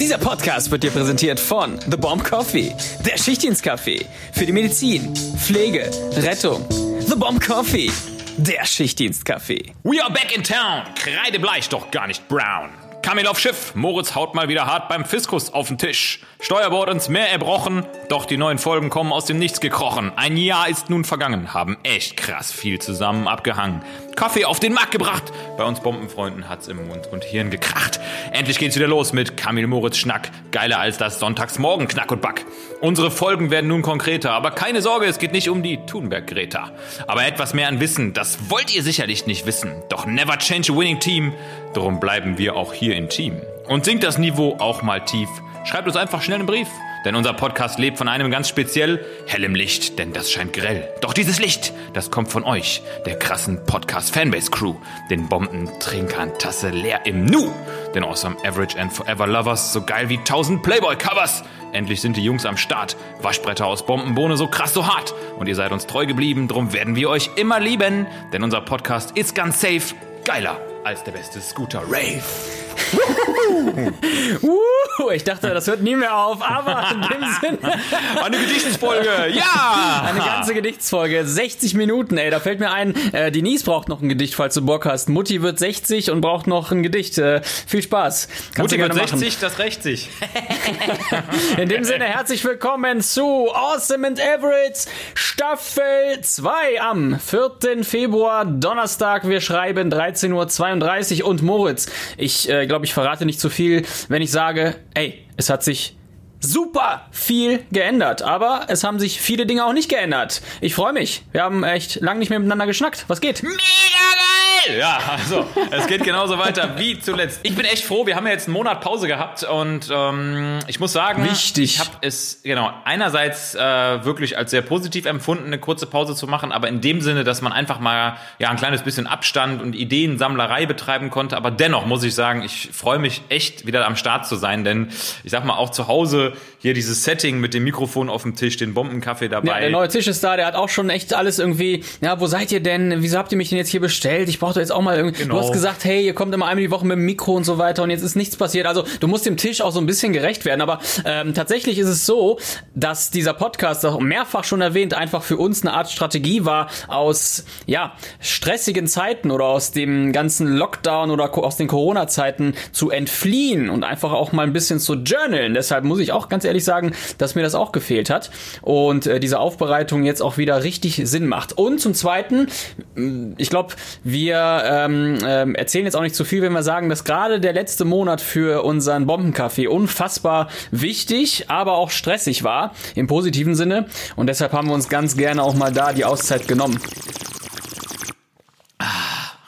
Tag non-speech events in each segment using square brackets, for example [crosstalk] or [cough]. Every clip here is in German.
Dieser Podcast wird dir präsentiert von The Bomb Coffee, der Schichtdienstkaffee für die Medizin, Pflege, Rettung. The Bomb Coffee, der Schichtdienstkaffee. We are back in town. Kreidebleich, doch gar nicht brown. Kamil auf Schiff, Moritz haut mal wieder hart beim Fiskus auf den Tisch. Steuerbord ins Meer erbrochen, doch die neuen Folgen kommen aus dem Nichts gekrochen. Ein Jahr ist nun vergangen, haben echt krass viel zusammen abgehangen. Kaffee auf den Markt gebracht, bei uns Bombenfreunden hat's im Mund und Hirn gekracht. Endlich geht's wieder los mit Kamil Moritz Schnack, geiler als das Sonntagsmorgen Knack und Back. Unsere Folgen werden nun konkreter, aber keine Sorge, es geht nicht um die Thunberg-Greta. Aber etwas mehr an Wissen, das wollt ihr sicherlich nicht wissen. Doch never change a winning team, darum bleiben wir auch hier im Team. Und sinkt das Niveau auch mal tief, schreibt uns einfach schnell einen Brief. Denn unser Podcast lebt von einem ganz speziell hellem Licht, denn das scheint grell. Doch dieses Licht, das kommt von euch, der krassen Podcast-Fanbase-Crew, den Bombentrinkern Tasse leer im Nu, den Awesome Average and Forever Lovers, so geil wie 1000 Playboy-Covers. Endlich sind die Jungs am Start, Waschbretter aus Bombenbohne so krass, so hart. Und ihr seid uns treu geblieben, drum werden wir euch immer lieben, denn unser Podcast ist ganz safe, geiler als der beste Scooter Rave. [laughs] Uh, ich dachte, das hört nie mehr auf, aber in dem Sinne. [laughs] Eine Gedichtsfolge, ja! Eine ganze Gedichtsfolge, 60 Minuten, ey. Da fällt mir ein, äh, Denise braucht noch ein Gedicht, falls du Bock hast. Mutti wird 60 und braucht noch ein Gedicht. Äh, viel Spaß. Kannst Mutti wird gerne 60, das rächt sich. [laughs] In dem Sinne, herzlich willkommen zu Awesome and Average Staffel 2 am 4. Februar, Donnerstag. Wir schreiben 13.32 Uhr und Moritz, ich äh, glaube, ich verrate nicht zu viel, wenn ich sage, ey, es hat sich super viel geändert, aber es haben sich viele Dinge auch nicht geändert. Ich freue mich. Wir haben echt lang nicht mehr miteinander geschnackt. Was geht? Mega geil! Ja, also, es geht genauso weiter wie zuletzt. Ich bin echt froh, wir haben ja jetzt einen Monat Pause gehabt und ähm, ich muss sagen, Wichtig. ich habe es, genau, einerseits äh, wirklich als sehr positiv empfunden, eine kurze Pause zu machen, aber in dem Sinne, dass man einfach mal ja ein kleines bisschen Abstand und Ideensammlerei betreiben konnte, aber dennoch muss ich sagen, ich freue mich echt wieder am Start zu sein, denn ich sag mal auch zu Hause hier dieses Setting mit dem Mikrofon auf dem Tisch, den Bombenkaffee dabei. Ja, der neue Tisch ist da, der hat auch schon echt alles irgendwie, ja, wo seid ihr denn? Wieso habt ihr mich denn jetzt hier bestellt? Ich brauche doch jetzt auch mal irgendwie, Genau. du hast gesagt, hey, ihr kommt immer einmal die Woche mit dem Mikro und so weiter und jetzt ist nichts passiert. Also du musst dem Tisch auch so ein bisschen gerecht werden, aber ähm, tatsächlich ist es so, dass dieser Podcast, auch mehrfach schon erwähnt, einfach für uns eine Art Strategie war, aus, ja, stressigen Zeiten oder aus dem ganzen Lockdown oder aus den Corona-Zeiten zu entfliehen und einfach auch mal ein bisschen zu journalen. Deshalb muss ich auch ganz ehrlich sagen, dass mir das auch gefehlt hat und äh, diese Aufbereitung jetzt auch wieder richtig Sinn macht. Und zum Zweiten, mh, ich glaube, wir ähm, ähm, erzählen jetzt auch nicht zu viel, wenn wir sagen, dass gerade der letzte Monat für unseren Bombenkaffee unfassbar wichtig, aber auch stressig war, im positiven Sinne. Und deshalb haben wir uns ganz gerne auch mal da die Auszeit genommen.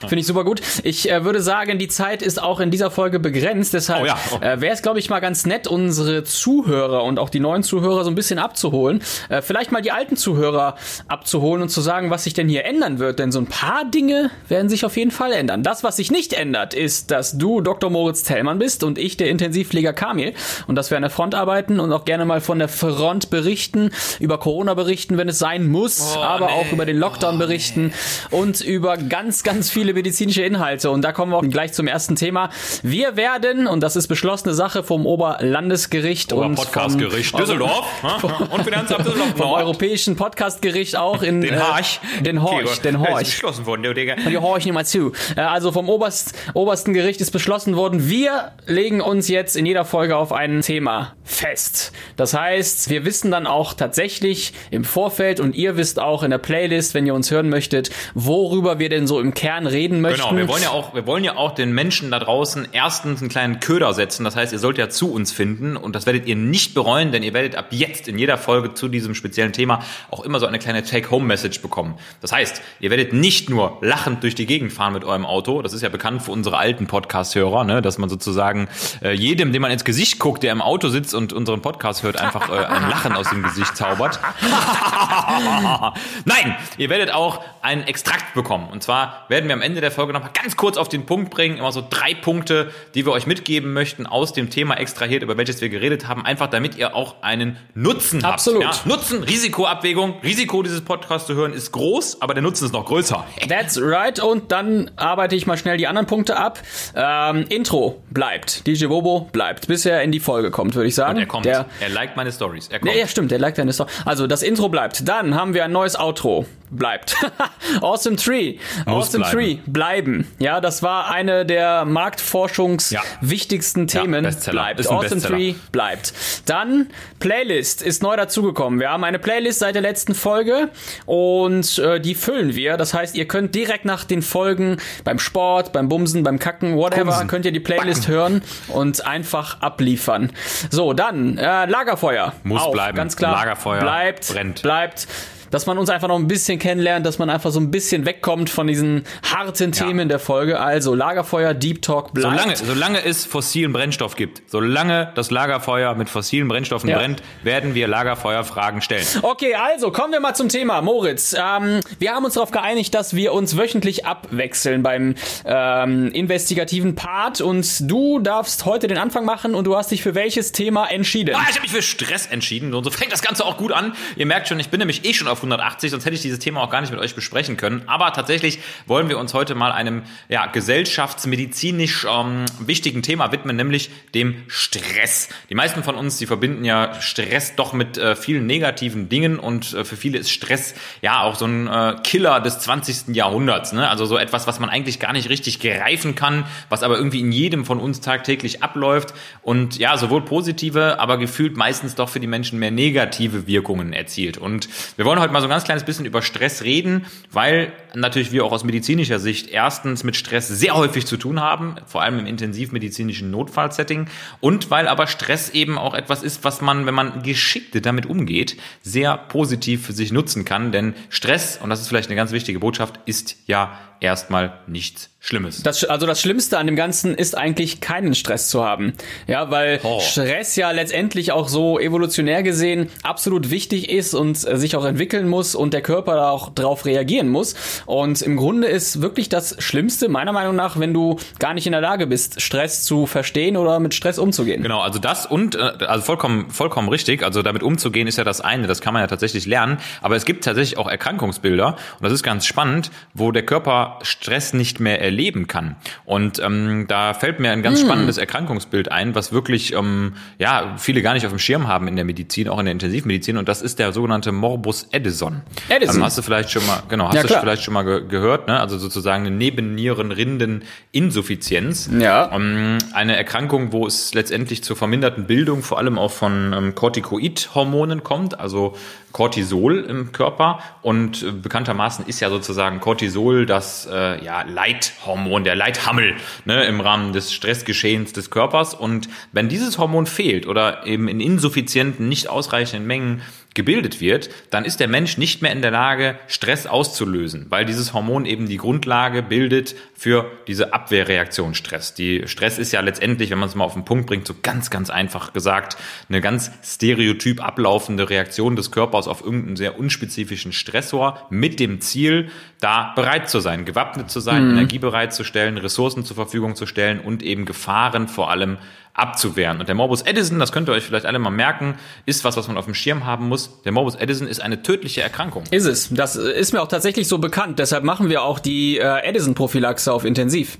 Finde ich super gut. Ich äh, würde sagen, die Zeit ist auch in dieser Folge begrenzt. Deshalb Oh ja. Oh. äh, wäre es, glaube ich, mal ganz nett, unsere Zuhörer und auch die neuen Zuhörer so ein bisschen abzuholen. Äh, vielleicht mal die alten Zuhörer abzuholen und zu sagen, was sich denn hier ändern wird. Denn so ein paar Dinge werden sich auf jeden Fall ändern. Das, was sich nicht ändert, ist, dass du Dr. Moritz Tellmann bist und ich der Intensivpfleger Kamil. Und dass wir an der Front arbeiten und auch gerne mal von der Front berichten, über Corona berichten, wenn es sein muss, Oh, aber nee. auch über den Lockdown berichten und über ganz, ganz viele medizinische Inhalte. Und da kommen wir auch gleich zum ersten Thema. Wir werden, und das ist beschlossene Sache vom Oberlandesgericht und Podcastgericht vom, Düsseldorf ha? [laughs] und Finanzamt Düsseldorf. vom Europäischen Podcastgericht auch in Den äh, Horch. Den Horch, den ist Horch. beschlossen worden, der Digga. Die horchen mal zu. Äh, Also vom Oberst, obersten Gericht ist beschlossen worden, wir legen uns jetzt in jeder Folge auf ein Thema fest. Das heißt, wir wissen dann auch tatsächlich im Vorfeld und ihr wisst auch in der Playlist, wenn ihr uns hören möchtet, worüber wir denn so im Kern reden möchten. Genau, wir wollen ja auch, wir wollen ja auch den Menschen da draußen erstens einen kleinen Köder setzen. Das heißt, ihr sollt ja zu uns finden und das werdet ihr nicht bereuen, denn ihr werdet ab jetzt in jeder Folge zu diesem speziellen Thema auch immer so eine kleine Take-Home-Message bekommen. Das heißt, ihr werdet nicht nur lachend durch die Gegend fahren mit eurem Auto. Das ist ja bekannt für unsere alten Podcast-Hörer, ne? dass man sozusagen äh, jedem, dem man ins Gesicht guckt, der im Auto sitzt und und unseren Podcast hört, einfach äh, ein Lachen aus dem Gesicht zaubert. [laughs] Nein, ihr werdet auch einen Extrakt bekommen. Und zwar werden wir am Ende der Folge nochmal ganz kurz auf den Punkt bringen, immer so drei Punkte, die wir euch mitgeben möchten aus dem Thema extrahiert, über welches wir geredet haben, einfach damit ihr auch einen Nutzen Absolut. habt. Ja? Nutzen, Risikoabwägung. Risiko dieses Podcasts zu hören ist groß, aber der Nutzen ist noch größer. That's right. Und dann arbeite ich mal schnell die anderen Punkte ab. Ähm, Intro bleibt. DJ Bobo bleibt, bis er in die Folge kommt, würde ich sagen. Und er kommt. Der, er liked meine Stories. Er kommt. ja, ja, stimmt, der liked deine Story. Also das Intro bleibt. Dann haben wir ein neues Outro. Bleibt. [laughs] awesome Tree. Muss awesome bleiben. Tree. Bleiben. Ja, das war eine der Marktforschungs Ja. wichtigsten Themen. Bestseller. bleibt. Awesome Bestseller. Tree bleibt. Dann Playlist ist neu dazugekommen. Wir haben eine Playlist seit der letzten Folge und äh, die füllen wir. Das heißt, ihr könnt direkt nach den Folgen beim Sport, beim Bumsen, beim Kacken, whatever, Bumsen. könnt ihr die Playlist hören und einfach abliefern. So, dann äh, Lagerfeuer. Muss Auch, bleiben. Ganz klar. Lagerfeuer bleibt, brennt. Bleibt. Dass man uns einfach noch ein bisschen kennenlernt, dass man einfach so ein bisschen wegkommt von diesen harten Themen der Folge. Also Lagerfeuer, Deep Talk bleibt. Solange, solange es fossilen Brennstoff gibt, solange das Lagerfeuer mit fossilen Brennstoffen Ja. brennt, werden wir Lagerfeuerfragen stellen. Okay, also kommen wir mal zum Thema. Moritz, ähm, wir haben uns darauf geeinigt, dass wir uns wöchentlich abwechseln beim ähm, investigativen Part und du darfst heute den Anfang machen und du hast dich für welches Thema entschieden. Ah, ich habe mich für Stress entschieden und so fängt das Ganze auch gut an. Ihr merkt schon, ich bin nämlich eh schon auf 180, sonst hätte ich dieses Thema auch gar nicht mit euch besprechen können. Aber tatsächlich wollen wir uns heute mal einem ja, gesellschaftsmedizinisch ähm, wichtigen Thema widmen, nämlich dem Stress. Die meisten von uns, die verbinden ja Stress doch mit äh, vielen negativen Dingen und äh, für viele ist Stress ja auch so ein äh, Killer des 20. Jahrhunderts. Ne? Also so etwas, was man eigentlich gar nicht richtig greifen kann, was aber irgendwie in jedem von uns tagtäglich abläuft und ja, sowohl positive, aber gefühlt meistens doch für die Menschen mehr negative Wirkungen erzielt. Und wir wollen heute mal so ein ganz kleines bisschen über Stress reden, weil natürlich wir auch aus medizinischer Sicht erstens mit Stress sehr häufig zu tun haben, vor allem im intensivmedizinischen Notfallsetting und weil aber Stress eben auch etwas ist, was man, wenn man geschickt damit umgeht, sehr positiv für sich nutzen kann, denn Stress, und das ist vielleicht eine ganz wichtige Botschaft, ist ja erstmal nichts Schlimmes. Das, also das Schlimmste an dem Ganzen ist eigentlich keinen Stress zu haben. Ja, weil Oh. Stress ja letztendlich auch so evolutionär gesehen absolut wichtig ist und äh, sich auch entwickeln muss und der Körper da auch drauf reagieren muss. Und im Grunde ist wirklich das Schlimmste, meiner Meinung nach, wenn du gar nicht in der Lage bist, Stress zu verstehen oder mit Stress umzugehen. Genau, also das und äh, also vollkommen vollkommen richtig. Also damit umzugehen ist ja das eine, das kann man ja tatsächlich lernen. Aber es gibt tatsächlich auch Erkrankungsbilder und das ist ganz spannend, wo der Körper Stress nicht mehr erleben kann. Und ähm, da fällt mir ein ganz spannendes Erkrankungsbild ein, was wirklich ähm, ja viele gar nicht auf dem Schirm haben in der Medizin, auch in der Intensivmedizin. Und das ist der sogenannte Morbus Addison. Addison. Ähm, hast du vielleicht schon mal genau, hast Ja, du vielleicht schon mal ge gehört, ne? Also sozusagen eine Nebenniereninsuffizienz. Ja. Ähm, eine Erkrankung, wo es letztendlich zur verminderten Bildung vor allem auch von ähm, Corticoid-Hormonen kommt, also Cortisol im Körper. Und äh, bekanntermaßen ist ja sozusagen Cortisol das äh, ja, Leithormon, der Leithammel ne, im Rahmen des Stressgeschehens des Körpers. Und wenn dieses Hormon fehlt oder eben in insuffizienten, nicht ausreichenden Mengen gebildet wird, dann ist der Mensch nicht mehr in der Lage, Stress auszulösen, weil dieses Hormon eben die Grundlage bildet für diese Abwehrreaktion Stress. Die Stress ist ja letztendlich, wenn man es mal auf den Punkt bringt, so ganz, ganz einfach gesagt, eine ganz stereotyp ablaufende Reaktion des Körpers auf irgendeinen sehr unspezifischen Stressor mit dem Ziel, da bereit zu sein, gewappnet zu sein, Energie bereitzustellen, Ressourcen zur Verfügung zu stellen und eben Gefahren vor allem abzuwehren. Und der Morbus Addison, das könnt ihr euch vielleicht alle mal merken, ist was, was man auf dem Schirm haben muss. Der Morbus Addison ist eine tödliche Erkrankung. Ist es. Das äh, ist mir auch tatsächlich so bekannt. Deshalb machen wir auch die äh, Edison-Prophylaxe auf Intensiv.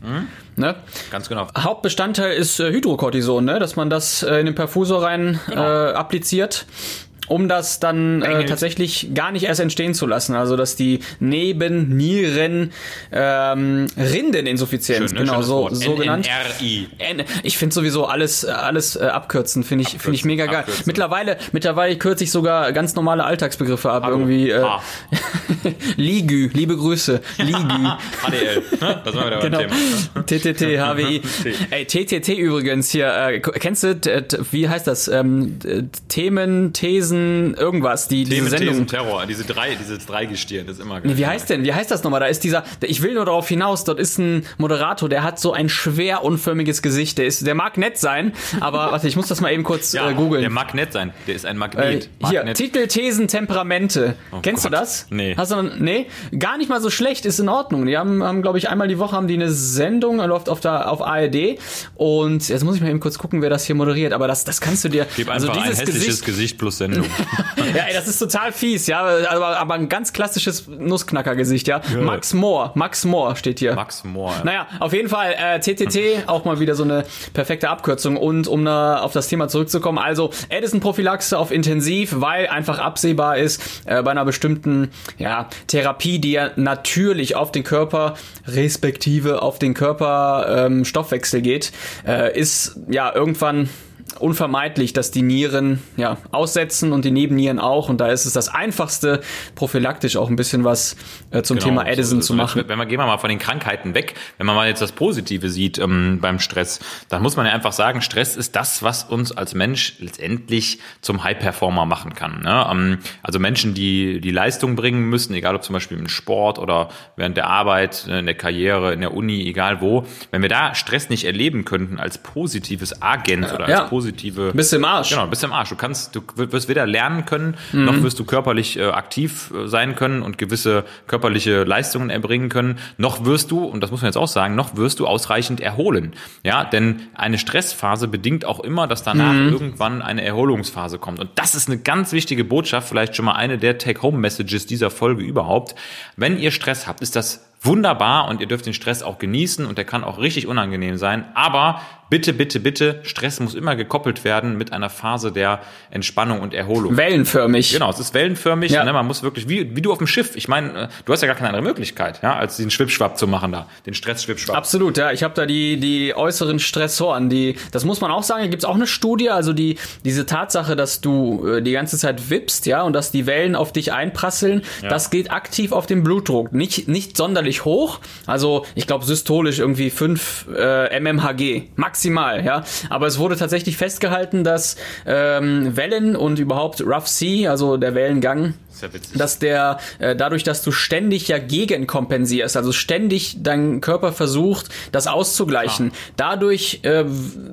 Ne? Ganz genau. Hauptbestandteil ist äh, Hydrocortison, ne? dass man das äh, in den Perfusor rein äh, appliziert. Um das dann äh, tatsächlich gar nicht erst entstehen zu lassen. Also dass die Nebennieren ähm, Rindeninsuffizienz, Schön, ne? genau so, so genannt. N- Ich finde sowieso alles alles äh, abkürzen finde ich finde ich mega geil. abkürzen. Mittlerweile mittlerweile kürze ich sogar ganz normale Alltagsbegriffe ab Hallo. irgendwie äh, Ah. [laughs] Ligü, liebe Grüße, Ligü. [laughs] HDL. Das wir wieder Genau. Thema. TTT, HWI. [laughs] Ey, TTT übrigens hier, äh, kennst du, t- wie heißt das? Ähm, Themen, Thesen, Thesen, irgendwas, die, diese Themen, Sendung. Thesen, Terror, diese drei, dieses Dreigestirn, das ist immer geil. Nee, wie heißt denn? Wie heißt das nochmal? Da ist dieser, ich will nur darauf hinaus, dort ist ein Moderator, der hat so ein schwer unförmiges Gesicht. Der ist, der mag nett sein, aber [laughs] warte, ich muss das mal eben kurz ja, äh, googeln. Der mag nett sein, der ist ein Äh, Magnet. hier, Magnet. Titel, Thesen, Temperamente. Kennst Gott. du das? Nee. Hast du, nee? Gar nicht mal so schlecht, ist in Ordnung. Die haben, haben glaube ich, einmal die Woche haben die eine Sendung, läuft auf, der, auf ARD. Und jetzt muss ich mal eben kurz gucken, wer das hier moderiert. Aber das, das kannst du dir. Gib also einfach ein dieses hässliches Gesicht, Gesicht, plus Sendung. [laughs] ja, ey, das ist total fies, ja. Aber, aber ein ganz klassisches Nussknacker-Gesicht, ja. Max Mohr, Max Mohr steht hier. Max Mohr. Naja, auf jeden Fall, äh, TTT, auch mal wieder so eine perfekte Abkürzung. Und um na, auf das Thema zurückzukommen, also Edison-Prophylaxe auf Intensiv, weil einfach absehbar ist, äh, bei einer bestimmten ja, Therapie, die ja natürlich auf den Körper, respektive auf den Körper ähm, Stoffwechsel geht, äh, ist ja irgendwann unvermeidlich, dass die Nieren ja aussetzen und die Nebennieren auch und da ist es das einfachste prophylaktisch auch ein bisschen was äh, zum Thema Genau, so Edison es. zu machen. Wenn wir gehen wir mal von den Krankheiten weg, wenn man mal jetzt das Positive sieht ähm, beim Stress, dann muss man ja einfach sagen, Stress ist das, was uns als Mensch letztendlich zum High-Performer machen kann. Ne? Ähm, also Menschen, die die Leistung bringen müssen, egal ob zum Beispiel im Sport oder während der Arbeit, äh, in der Karriere, in der Uni, egal wo, wenn wir da Stress nicht erleben könnten als positives Agent oder als Ja. Positive Bist im Arsch. Genau, bist im Arsch. Du kannst, du wirst weder lernen können, noch wirst du körperlich äh, aktiv äh, sein können und gewisse körperliche Leistungen erbringen können, noch wirst du, und das muss man jetzt auch sagen, noch wirst du ausreichend erholen. Ja, denn eine Stressphase bedingt auch immer, dass danach irgendwann eine Erholungsphase kommt. Und das ist eine ganz wichtige Botschaft, vielleicht schon mal eine der Take-Home-Messages dieser Folge überhaupt. Wenn ihr Stress habt, ist das wunderbar und ihr dürft den Stress auch genießen und der kann auch richtig unangenehm sein. Aber bitte, bitte, bitte, Stress muss immer gekoppelt werden mit einer Phase der Entspannung und Erholung. Wellenförmig. Genau, es ist wellenförmig. Ja. Ne, man muss wirklich, wie, wie du auf dem Schiff. Ich meine, äh, du hast ja gar keine andere Möglichkeit, ja, als den Schwippschwapp zu machen da, den Stress-Schwippschwapp. Absolut, ja. Ich habe da die, die äußeren Stressoren. Die, das muss man auch sagen. Da gibt's auch eine Studie, also die, diese Tatsache, dass du äh, die ganze Zeit wippst, ja, und dass die Wellen auf dich einprasseln, das geht aktiv auf den Blutdruck. Nicht, nicht sonderlich hoch. Also ich glaube systolisch irgendwie 5 äh, mmHg. Maximal, ja. Aber es wurde tatsächlich festgehalten, dass ähm, Wellen und überhaupt Rough Sea, also der Wellengang, ist ja dass der äh, dadurch, dass du ständig ja gegenkompensierst, also ständig dein Körper versucht, das auszugleichen, dadurch äh,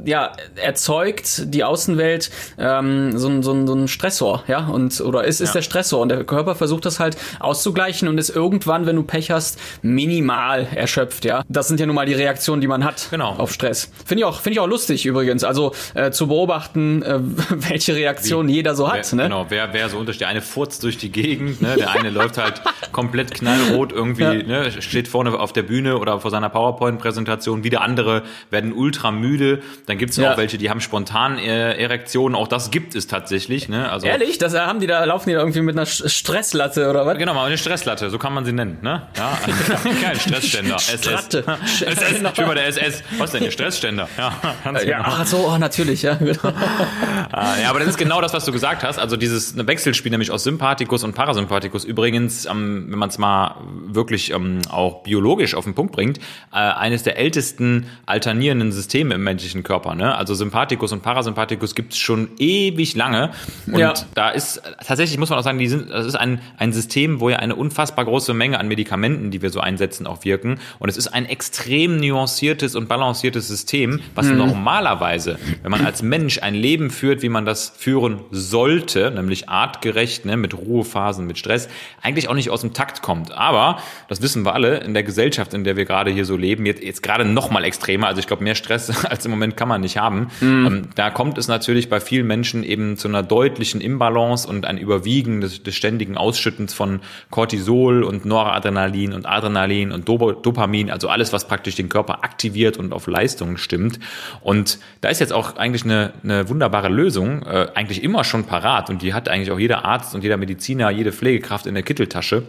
ja erzeugt die Außenwelt ähm, so, ein- so, so ein Stressor, ja, und oder ist ist Ja. der Stressor und der Körper versucht das halt auszugleichen und ist irgendwann, wenn du Pech hast, minimal erschöpft, ja. Das sind ja nun mal die Reaktionen, die man hat Genau. auf Stress. Finde ich auch finde ich auch lustig übrigens, also äh, zu beobachten, äh, [laughs] welche Reaktion jeder so hat, wer, ne? Genau, wer, wer so unterschied. Der eine furzt durch die Gegend, ne? der eine läuft halt komplett knallrot irgendwie, Ja. ne? steht vorne auf der Bühne oder vor seiner PowerPoint-Präsentation. Wieder andere werden ultra müde. Dann gibt's Ja. auch welche, die haben spontan äh, Erektionen. Auch das gibt es tatsächlich. Ne? Also, Ehrlich, das äh, haben die da laufen die da irgendwie mit einer Stresslatte oder was? Genau, mal eine Stresslatte, so kann man sie nennen, ne? Ja, [laughs] kein [laughs] Stressständer. SS. Stratte. SS, bin bei der SS. Was denn, ihr Stressständer? Ja, [laughs] ganz Ja, genau. ach so, oh, natürlich, ja. [laughs] Ah, ja, aber das ist genau das, was du gesagt hast. Also dieses Wechselspiel nämlich aus Sympathikus und Parasympathikus. Übrigens, ähm, wenn man es mal wirklich ähm, auch biologisch auf den Punkt bringt, äh, eines der ältesten alternierenden Systeme im menschlichen Körper. Ne? Also Sympathikus und Parasympathikus gibt es schon ewig lange. Und Ja. da ist tatsächlich, muss man auch sagen, die sind, das ist ein, ein System, wo ja eine unfassbar große Menge an Medikamenten, die wir so einsetzen, auch wirken. Und es ist ein extrem nuanciertes und balanciertes System, was normalerweise, wenn man als Mensch ein Leben führt, wie man das führen sollte, nämlich artgerecht, ne, mit Ruhephasen, mit Stress, eigentlich auch nicht aus dem Takt kommt. Aber, das wissen wir alle, in der Gesellschaft, in der wir gerade hier so leben, jetzt, jetzt gerade noch mal extremer, also ich glaube, mehr Stress [laughs] als im Moment kann man nicht haben. Ähm, da kommt es natürlich bei vielen Menschen eben zu einer deutlichen Imbalance und ein Überwiegen des, des ständigen Ausschüttens von Cortisol und Noradrenalin und Adrenalin und Dopa- Dopamin, also alles, was praktisch den Körper aktiviert und auf Leistung stimmt. Und da ist jetzt auch eigentlich eine, eine wunderbare Lösung, äh, eigentlich immer schon parat und die hat eigentlich auch jeder Arzt und jeder Mediziner, jede Pflegekraft in der Kitteltasche.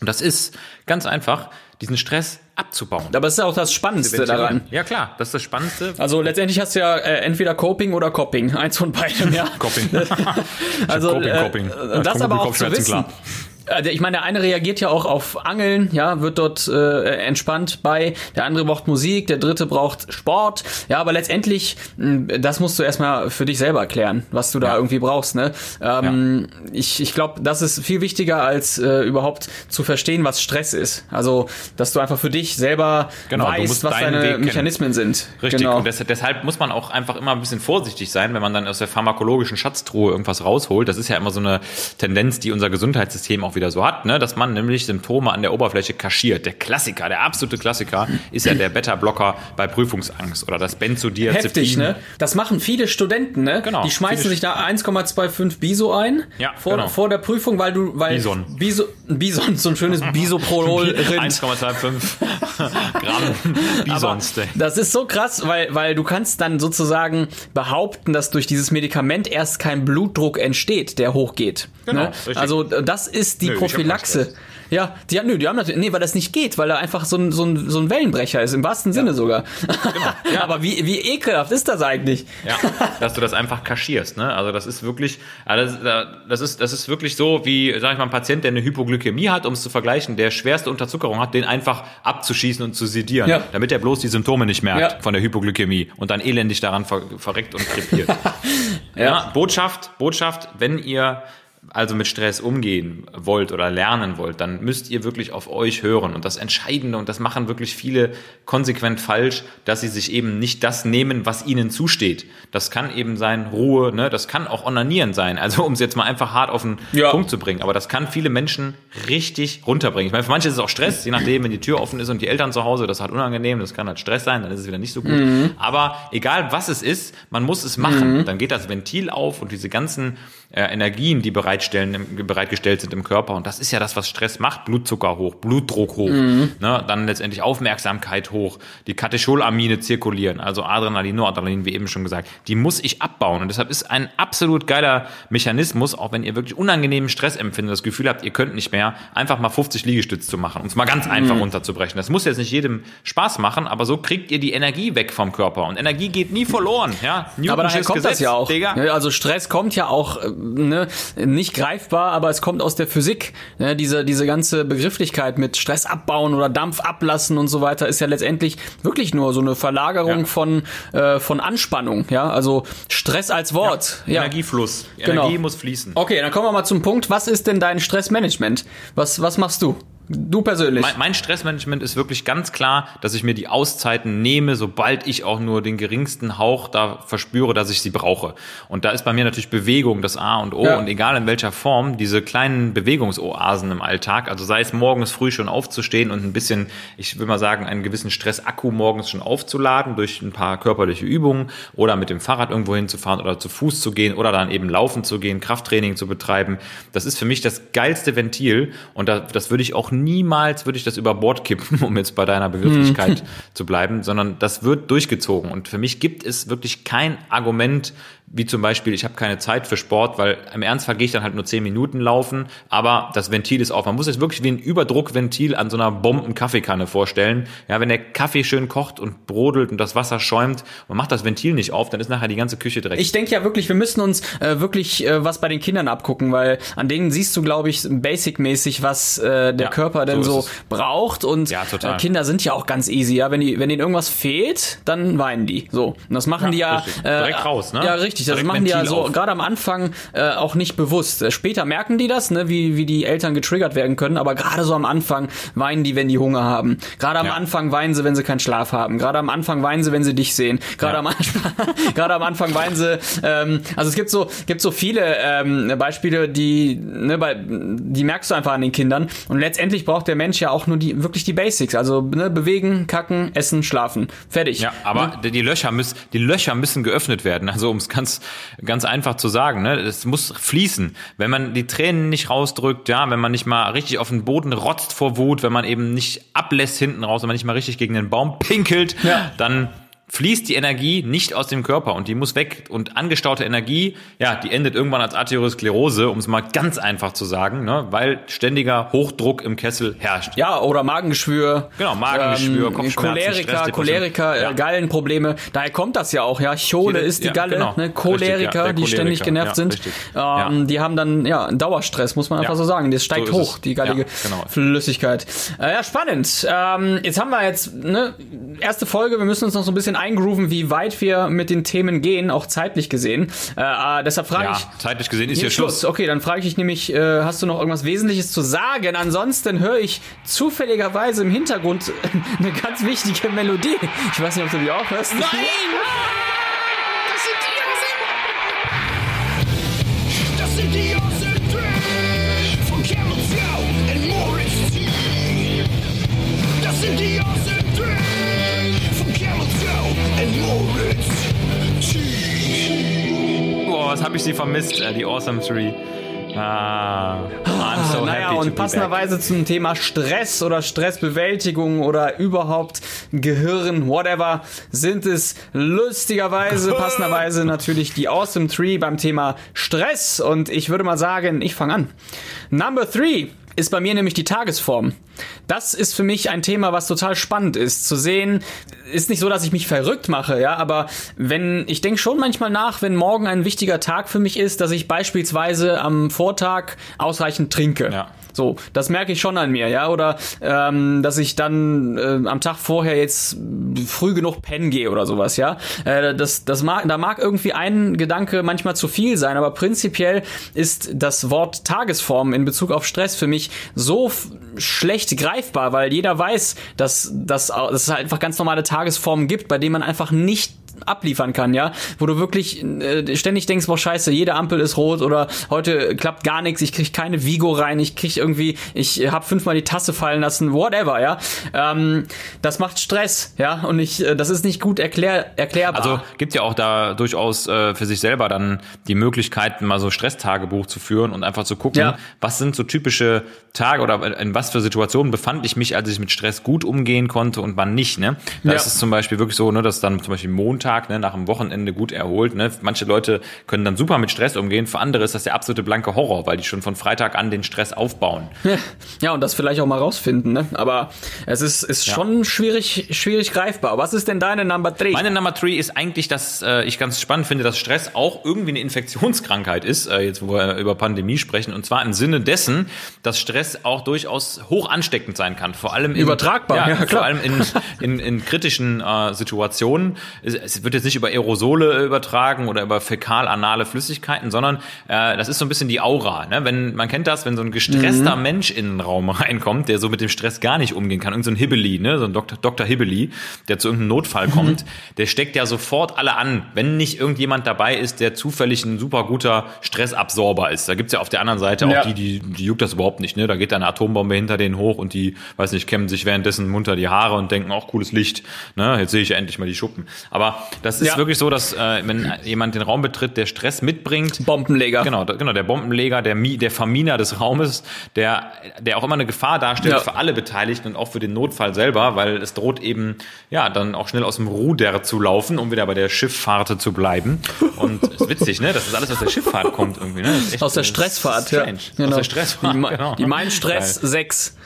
Und das ist ganz einfach, diesen Stress abzubauen. Aber es ist auch das Spannendste daran. Ja klar, das ist das Spannendste. Also letztendlich hast du ja äh, entweder Coping oder Copping. Eins von beidem, ja. Coping. [laughs] Also Coping, Coping. äh, das Komm, aber auch zu wissen. klar. Äh, Ich meine, der eine reagiert ja auch auf Angeln, ja, wird dort äh, entspannt bei, der andere braucht Musik, der dritte braucht Sport, ja, aber letztendlich, mh, das musst du erstmal für dich selber klären, was du da Ja. irgendwie brauchst, ne? Ähm, Ich, ich glaube, das ist viel wichtiger, als äh, überhaupt zu verstehen, was Stress ist. Also, dass du einfach für dich selber Genau, weißt, was deine Weg kennen. Mechanismen sind. Richtig, Genau. und des, deshalb muss man auch einfach immer ein bisschen vorsichtig sein, wenn man dann aus der pharmakologischen Schatztruhe irgendwas rausholt. Das ist ja immer so eine Tendenz, die unser Gesundheitssystem auch wieder so hat, ne? dass man nämlich Symptome an der Oberfläche kaschiert. Der Klassiker, der absolute Klassiker ist ja der Beta-Blocker bei Prüfungsangst oder das Benzodiazepin. Heftig, ne? Das machen viele Studenten, ne? Genau. Die schmeißen sich da 1,25 Biso ein Ja, vor, genau. vor der Prüfung, weil du, weil Bison. Biso, Bison, so ein schönes Bisoprolol-Rind. [laughs] 1,25 [laughs] Gramm Bisonsteak. Das ist so krass, weil, weil du kannst dann sozusagen behaupten, dass durch dieses Medikament erst kein Blutdruck entsteht, der hochgeht. Genau, ne? Also das ist die Nö, hab keinen Prophylaxe. Ja, die haben, nö, die haben natürlich, nee, weil das nicht geht, weil er einfach so ein, so ein, so ein Wellenbrecher ist, im wahrsten Sinne sogar. Genau. [laughs] Ja. Aber wie, wie ekelhaft ist das eigentlich? Ja, dass du das einfach kaschierst. Ne? Also das ist wirklich, also das, ist, das ist wirklich so, wie, sag ich mal, ein Patient, der eine Hypoglykämie hat, um es zu vergleichen, der schwerste Unterzuckerung hat, den einfach abzuschießen und zu sedieren, Ja. damit er bloß die Symptome nicht merkt Ja. von der Hypoglykämie und dann elendig daran ver verreckt und krepiert. [laughs] ja. Botschaft, Botschaft, wenn ihr also mit Stress umgehen wollt oder lernen wollt, dann müsst ihr wirklich auf euch hören. Und das Entscheidende, und das machen wirklich viele konsequent falsch, dass sie sich eben nicht das nehmen, was ihnen zusteht. Das kann eben sein Ruhe, ne? das kann auch Onanieren sein. Also um es jetzt mal einfach hart auf den Ja. Punkt zu bringen. Aber das kann viele Menschen richtig runterbringen. Ich meine, für manche ist es auch Stress, je nachdem, wenn die Tür offen ist und die Eltern zu Hause, das ist halt unangenehm, das kann halt Stress sein, dann ist es wieder nicht so gut. Aber egal was es ist, man muss es machen. Dann geht das Ventil auf und diese ganzen äh, Energien, die bereitstellen, im, bereitgestellt sind im Körper. Und das ist ja das, was Stress macht. Blutzucker hoch, Blutdruck hoch, ne? dann letztendlich Aufmerksamkeit hoch, die Katecholamine zirkulieren, also Adrenalin, Noradrenalin, wie eben schon gesagt. Die muss ich abbauen. Und deshalb ist ein absolut geiler Mechanismus, auch wenn ihr wirklich unangenehmen Stress empfindet, das Gefühl habt, ihr könnt nicht mehr, einfach mal 50 Liegestütze zu machen, um es mal ganz einfach runterzubrechen. Das muss jetzt nicht jedem Spaß machen, aber so kriegt ihr die Energie weg vom Körper. Und Energie geht nie verloren. Ja? Aber daher kommt das Gesetz, ja auch. Digga. Ne, Also Stress kommt ja auch äh, ne, nicht greifbar, aber es kommt aus der Physik. Ne, diese, diese ganze Begrifflichkeit mit Stress abbauen oder Dampf ablassen und so weiter ist ja letztendlich wirklich nur so eine Verlagerung Ja. von, äh, von Anspannung. Ja, also Stress als Wort. Ja. Energiefluss. Genau. Energie muss fließen. Okay, dann kommen wir mal zum Punkt. Was ist denn dein Stressmanagement? Was, was machst du? Du persönlich. Mein, mein Stressmanagement ist wirklich ganz klar, dass ich mir die Auszeiten nehme, sobald ich auch nur den geringsten Hauch da verspüre, dass ich sie brauche. Und da ist bei mir natürlich Bewegung das A und O. Ja. Und egal in welcher Form, diese kleinen Bewegungsoasen im Alltag, also sei es morgens früh schon aufzustehen und ein bisschen, ich will mal sagen, einen gewissen Stressakku morgens schon aufzuladen durch ein paar körperliche Übungen oder mit dem Fahrrad irgendwo hinzufahren oder zu Fuß zu gehen oder dann eben laufen zu gehen, Krafttraining zu betreiben. Das ist für mich das geilste Ventil und da, das würde ich auch niemals, würde ich das über Bord kippen, [laughs] um jetzt bei deiner Begrifflichkeit zu bleiben, sondern das wird durchgezogen. Und für mich gibt es wirklich kein Argument, wie zum Beispiel, ich habe keine Zeit für Sport, weil im Ernstfall gehe ich dann halt nur 10 Minuten laufen, aber das Ventil ist auf. Man muss es wirklich wie ein Überdruckventil an so einer Bomben-Kaffeekanne vorstellen. Ja, wenn der Kaffee schön kocht und brodelt und das Wasser schäumt und macht das Ventil nicht auf, dann ist nachher die ganze Küche dreckig. Ich denke ja wirklich, wir müssen uns äh, wirklich äh, was bei den Kindern abgucken, weil an denen siehst du, glaube ich, basic-mäßig, was äh, der Ja, Körper denn so so, braucht. Und Ja. Äh, Kinder sind ja auch ganz easy, ja. Wenn die, wenn denen irgendwas fehlt, dann weinen die. So. Und das machen Ja, die ja richtig. Direkt raus, ne? Ja, richtig. Das Direkt machen die ja so auf. gerade am Anfang äh, auch nicht bewusst. Äh, Später merken die das, ne, wie, wie die Eltern getriggert werden können, aber gerade so am Anfang weinen die, wenn die Hunger haben. Gerade am Ja. Anfang weinen sie, wenn sie keinen Schlaf haben. Gerade am Anfang weinen sie, wenn sie dich sehen. Gerade Ja. am Anfang, [laughs] gerade am Anfang weinen sie. Ähm, also es gibt so, gibt so viele ähm, Beispiele, die, ne, bei, die merkst du einfach an den Kindern. Und letztendlich braucht der Mensch ja auch nur die wirklich die Basics. Also ne, bewegen, kacken, essen, schlafen. Fertig. Ja, aber die die Löcher müssen, die Löcher müssen geöffnet werden. Also um es ganz, ganz einfach zu sagen, ne, es muss fließen. Wenn man die Tränen nicht rausdrückt, ja, wenn man nicht mal richtig auf den Boden rotzt vor Wut, wenn man eben nicht ablässt hinten raus, wenn man nicht mal richtig gegen den Baum pinkelt, Ja. dann fließt die Energie nicht aus dem Körper und die muss weg. Und angestaute Energie, ja, die endet irgendwann als Arteriosklerose, um es mal ganz einfach zu sagen, ne? weil ständiger Hochdruck im Kessel herrscht. Ja, oder Magengeschwür. Genau, Magengeschwür, ähm, Kopfschmerzen, Choleriker, Stressdepression. Choleriker, Ja. äh, Gallenprobleme. Daher kommt das ja auch, ja. Chole ist die ja, Galle, genau. ne? Choleriker, Richtig, ja, die ständig genervt ja, sind. Ähm, Ja. Die haben dann, ja, einen Dauerstress, muss man einfach Ja. so sagen. Das steigt So hoch, die gallige Ja, genau. Flüssigkeit. Äh, ja, spannend. Ähm, jetzt haben wir jetzt, ne, erste Folge, wir müssen uns noch so ein bisschen eingrooven, wie weit wir mit den Themen gehen, auch zeitlich gesehen. Äh, äh, deshalb frage Ja, ich, zeitlich gesehen ist hier hier Schluss. Okay, dann frage ich nämlich, äh, hast du noch irgendwas Wesentliches zu sagen? Ansonsten höre ich zufälligerweise im Hintergrund [laughs] eine ganz wichtige Melodie. Ich weiß nicht, ob du die auch hörst. Nein! [laughs] was habe ich sie vermisst, äh, die Awesome Three. Ah, I'm so naja, happy und passenderweise zum Thema Stress oder Stressbewältigung oder überhaupt Gehirn, whatever, sind es lustigerweise, [laughs] passenderweise natürlich die Awesome Tree beim Thema Stress. Und ich würde mal sagen, ich fange an. Number three ist bei mir nämlich die Tagesform. Das ist für mich ein Thema, was total spannend ist. Zu sehen, ist nicht so, dass ich mich verrückt mache, ja, aber wenn, ich denke schon manchmal nach, wenn morgen ein wichtiger Tag für mich ist, dass ich beispielsweise am Vortag ausreichend trinke. Ja. So, das merke ich schon an mir, ja, oder ähm, dass ich dann äh, am Tag vorher jetzt früh genug pennen gehe oder sowas, ja. Äh, das, das mag, da mag irgendwie ein Gedanke manchmal zu viel sein, aber prinzipiell ist das Wort Tagesform in Bezug auf Stress für mich so schlecht greifbar, weil jeder weiß, dass, dass, dass es halt einfach ganz normale Tagesformen gibt, bei denen man einfach nicht abliefern kann, ja, wo du wirklich äh, ständig denkst, boah scheiße, jede Ampel ist rot oder heute klappt gar nichts, ich krieg keine Vigo rein, ich krieg irgendwie, ich habe fünfmal die Tasse fallen lassen, whatever, ja. Ähm, das macht Stress, ja, und ich, äh, das ist nicht gut erklär, erklärbar. Also gibt ja auch da durchaus äh, für sich selber dann die Möglichkeit, mal so Stresstagebuch zu führen und einfach zu gucken, Ja. was sind so typische Tage oder in was für Situationen befand ich mich, als ich mit Stress gut umgehen konnte und wann nicht. Ne? Da Ja. ist es zum Beispiel wirklich so, ne, dass dann zum Beispiel Montag ne, nach dem Wochenende gut erholt. Ne? Manche Leute können dann super mit Stress umgehen, für andere ist das der absolute blanke Horror, weil die schon von Freitag an den Stress aufbauen. [laughs] ja, und das vielleicht auch mal rausfinden, ne? Aber es ist, ist schon schwierig, schwierig greifbar. Was ist denn deine Number three? Meine Number three ist eigentlich, dass äh, ich ganz spannend finde, dass Stress auch irgendwie eine Infektionskrankheit ist, äh, jetzt wo wir über Pandemie sprechen, und zwar im Sinne dessen, dass Stress auch durchaus hoch ansteckend sein kann, vor allem in, Übertragbar, ja, klar. vor allem in, in, in kritischen äh, Situationen. Es, es wird jetzt nicht über Aerosole übertragen oder über fäkal-anale Flüssigkeiten, sondern äh, das ist so ein bisschen die Aura. Ne? Wenn man kennt das, wenn so ein gestresster Mhm. Mensch in den Raum reinkommt, der so mit dem Stress gar nicht umgehen kann, irgend so ein Hibbeli, ne? so ein Dr. Dr. Hibbeli, der zu irgendeinem Notfall Mhm. kommt, der steckt ja sofort alle an, wenn nicht irgendjemand dabei ist, der zufällig ein super guter Stressabsorber ist. Da gibt's ja auf der anderen Seite auch Ja. die, die, die juckt das überhaupt nicht. Ne? Da geht da eine Atombombe hinter denen hoch und die, weiß nicht, kämmen sich währenddessen munter die Haare und denken, auch cooles Licht. Ne? Jetzt sehe ich ja endlich mal die Schuppen. Aber das ist Ja. wirklich so, dass äh, wenn jemand den Raum betritt, der Stress mitbringt, Bombenleger. Genau, da- genau, der Bombenleger, der, Mi, der Verminer des Raumes, der, der auch immer eine Gefahr darstellt Ja. für alle Beteiligten und auch für den Notfall selber, weil es droht eben, ja, dann auch schnell aus dem Ruder zu laufen, um wieder bei der Schifffahrt zu bleiben. Und ist witzig, ne? Das ist alles aus der Schifffahrt kommt irgendwie, ne? Echt, Aus der Stressfahrt, ja. Genau. Aus der Stressfahrt, Die, [laughs] genau. die Mein Stress Geil. 6.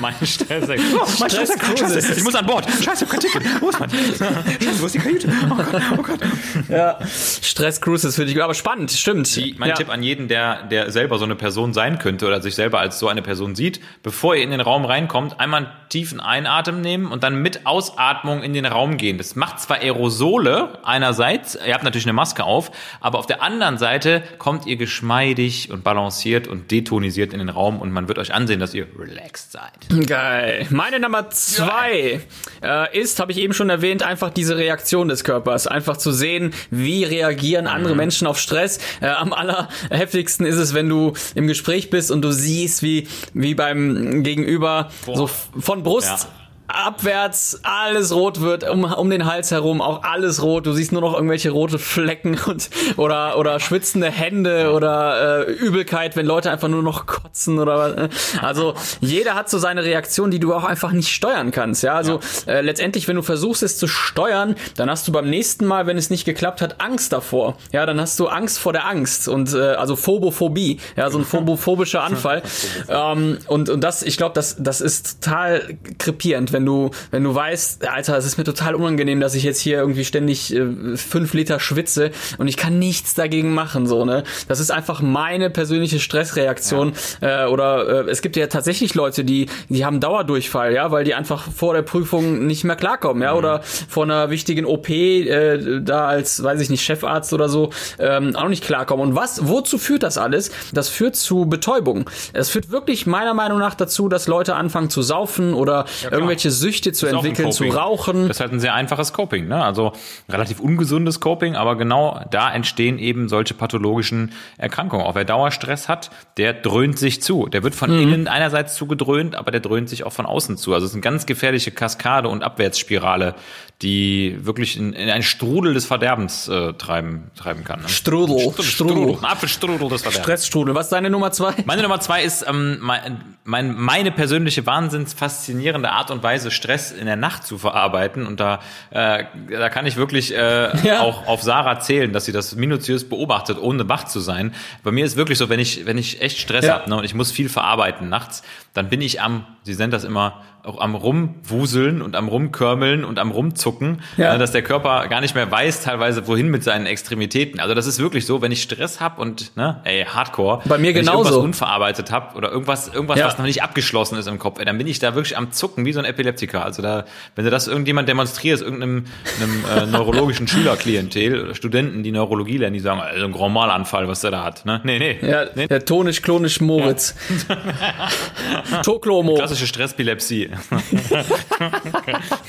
Mein Stress. Oh, mein Stress Stress, Cruises. Scheiße, ich muss an Bord. Scheiße, kein Ticket. Wo ist man? Scheiße, wo ist die Kajüte? Oh Gott, oh Gott. Ja. Stress Cruises finde ich gut, aber spannend, stimmt. Die, mein ja. Tipp an jeden, der, der selber so eine Person sein könnte oder sich selber als so eine Person sieht, bevor ihr in den Raum reinkommt, einmal einen tiefen Einatmen nehmen und dann mit Ausatmung in den Raum gehen. Das macht zwar Aerosole einerseits, ihr habt natürlich eine Maske auf, aber auf der anderen Seite kommt ihr geschmeidig und balanciert und detonisiert in den Raum und man wird euch ansehen, dass ihr relaxed seid. Geil. Meine Nummer zwei äh, ist, habe ich eben schon erwähnt, einfach diese Reaktion des Körpers. Einfach zu sehen, wie reagieren andere Menschen auf Stress. Äh, am allerheftigsten ist es, wenn du im Gespräch bist und du siehst, wie, wie beim Gegenüber so f- von Brust Ja. Abwärts alles rot wird, um, um den Hals herum auch alles rot. Du siehst nur noch irgendwelche rote Flecken [laughs] und oder oder schwitzende Hände oder äh, Übelkeit, wenn Leute einfach nur noch kotzen oder was. ne? Also jeder hat so seine Reaktion, die du auch einfach nicht steuern kannst. Ja, also Äh, letztendlich, wenn du versuchst es zu steuern, dann hast du beim nächsten Mal, wenn es nicht geklappt hat, Angst davor. Ja, dann hast du Angst vor der Angst und äh, also Phobophobie, ja, so ein phobophobischer Anfall. ähm, und und das, ich glaube, das das ist total krepierend, wenn du wenn du weißt, Alter, es ist mir total unangenehm, dass ich jetzt hier irgendwie ständig äh, fünf Liter schwitze und ich kann nichts dagegen machen, so ne. Das ist einfach meine persönliche Stressreaktion. Äh, oder äh, es gibt ja tatsächlich Leute, die die haben Dauerdurchfall, ja, weil die einfach vor der Prüfung nicht mehr klarkommen, ja, oder vor einer wichtigen OP äh, da als, weiß ich nicht, Chefarzt oder so ähm, auch nicht klarkommen. Und was, wozu führt das alles? Das führt zu Betäubung. Es führt wirklich meiner Meinung nach dazu, dass Leute anfangen zu saufen oder irgendwelche Süchte zu entwickeln, zu rauchen. Das ist halt ein sehr einfaches Coping, ne? Also relativ ungesundes Coping, aber genau da entstehen eben solche pathologischen Erkrankungen. Auch wer Dauerstress hat, der dröhnt sich zu. Der wird von Mhm. innen einerseits zugedröhnt, aber der dröhnt sich auch von außen zu. Also es ist eine ganz gefährliche Kaskade und Abwärtsspirale, die wirklich in, in einen Strudel des Verderbens äh, treiben, treiben kann. Ne? Strudel, Strudel, Strudel. ein Apfelstrudel des Verderbens. Stressstrudel. Was ist deine Nummer zwei? Meine Nummer zwei ist ähm, mein, mein, meine persönliche wahnsinns faszinierende Art und Weise, Stress in der Nacht zu verarbeiten. Und da, äh, da kann ich wirklich äh, [laughs] Ja. auch auf Sarah zählen, dass sie das minutiös beobachtet, ohne wach zu sein. Bei mir ist wirklich so, wenn ich, wenn ich echt Stress Ja. hab ne, und ich muss viel verarbeiten nachts, dann bin ich am, sie nennt das immer, am Rumwuseln und am Rumkörmeln und am Rumzucken, Ja. äh, dass der Körper gar nicht mehr weiß teilweise, wohin mit seinen Extremitäten. Also das ist wirklich so, wenn ich Stress hab und, ne, ey, Hardcore. Bei mir wenn genauso. Ich irgendwas unverarbeitet habe oder irgendwas, irgendwas, Ja. was noch nicht abgeschlossen ist im Kopf, ey, dann bin ich da wirklich am Zucken wie so ein Epileptiker. Also da, wenn du das irgendjemand demonstrierst, irgendeinem einem, äh, [laughs] neurologischen Schülerklientel oder Studenten, die Neurologie lernen, die sagen, also ein Grand Mal-Anfall, was der da hat. Ne? Nee, nee. Ja, nee. der tonisch-klonisch Moritz. [laughs] Toklomo. Klassische Stresspilepsie. [laughs]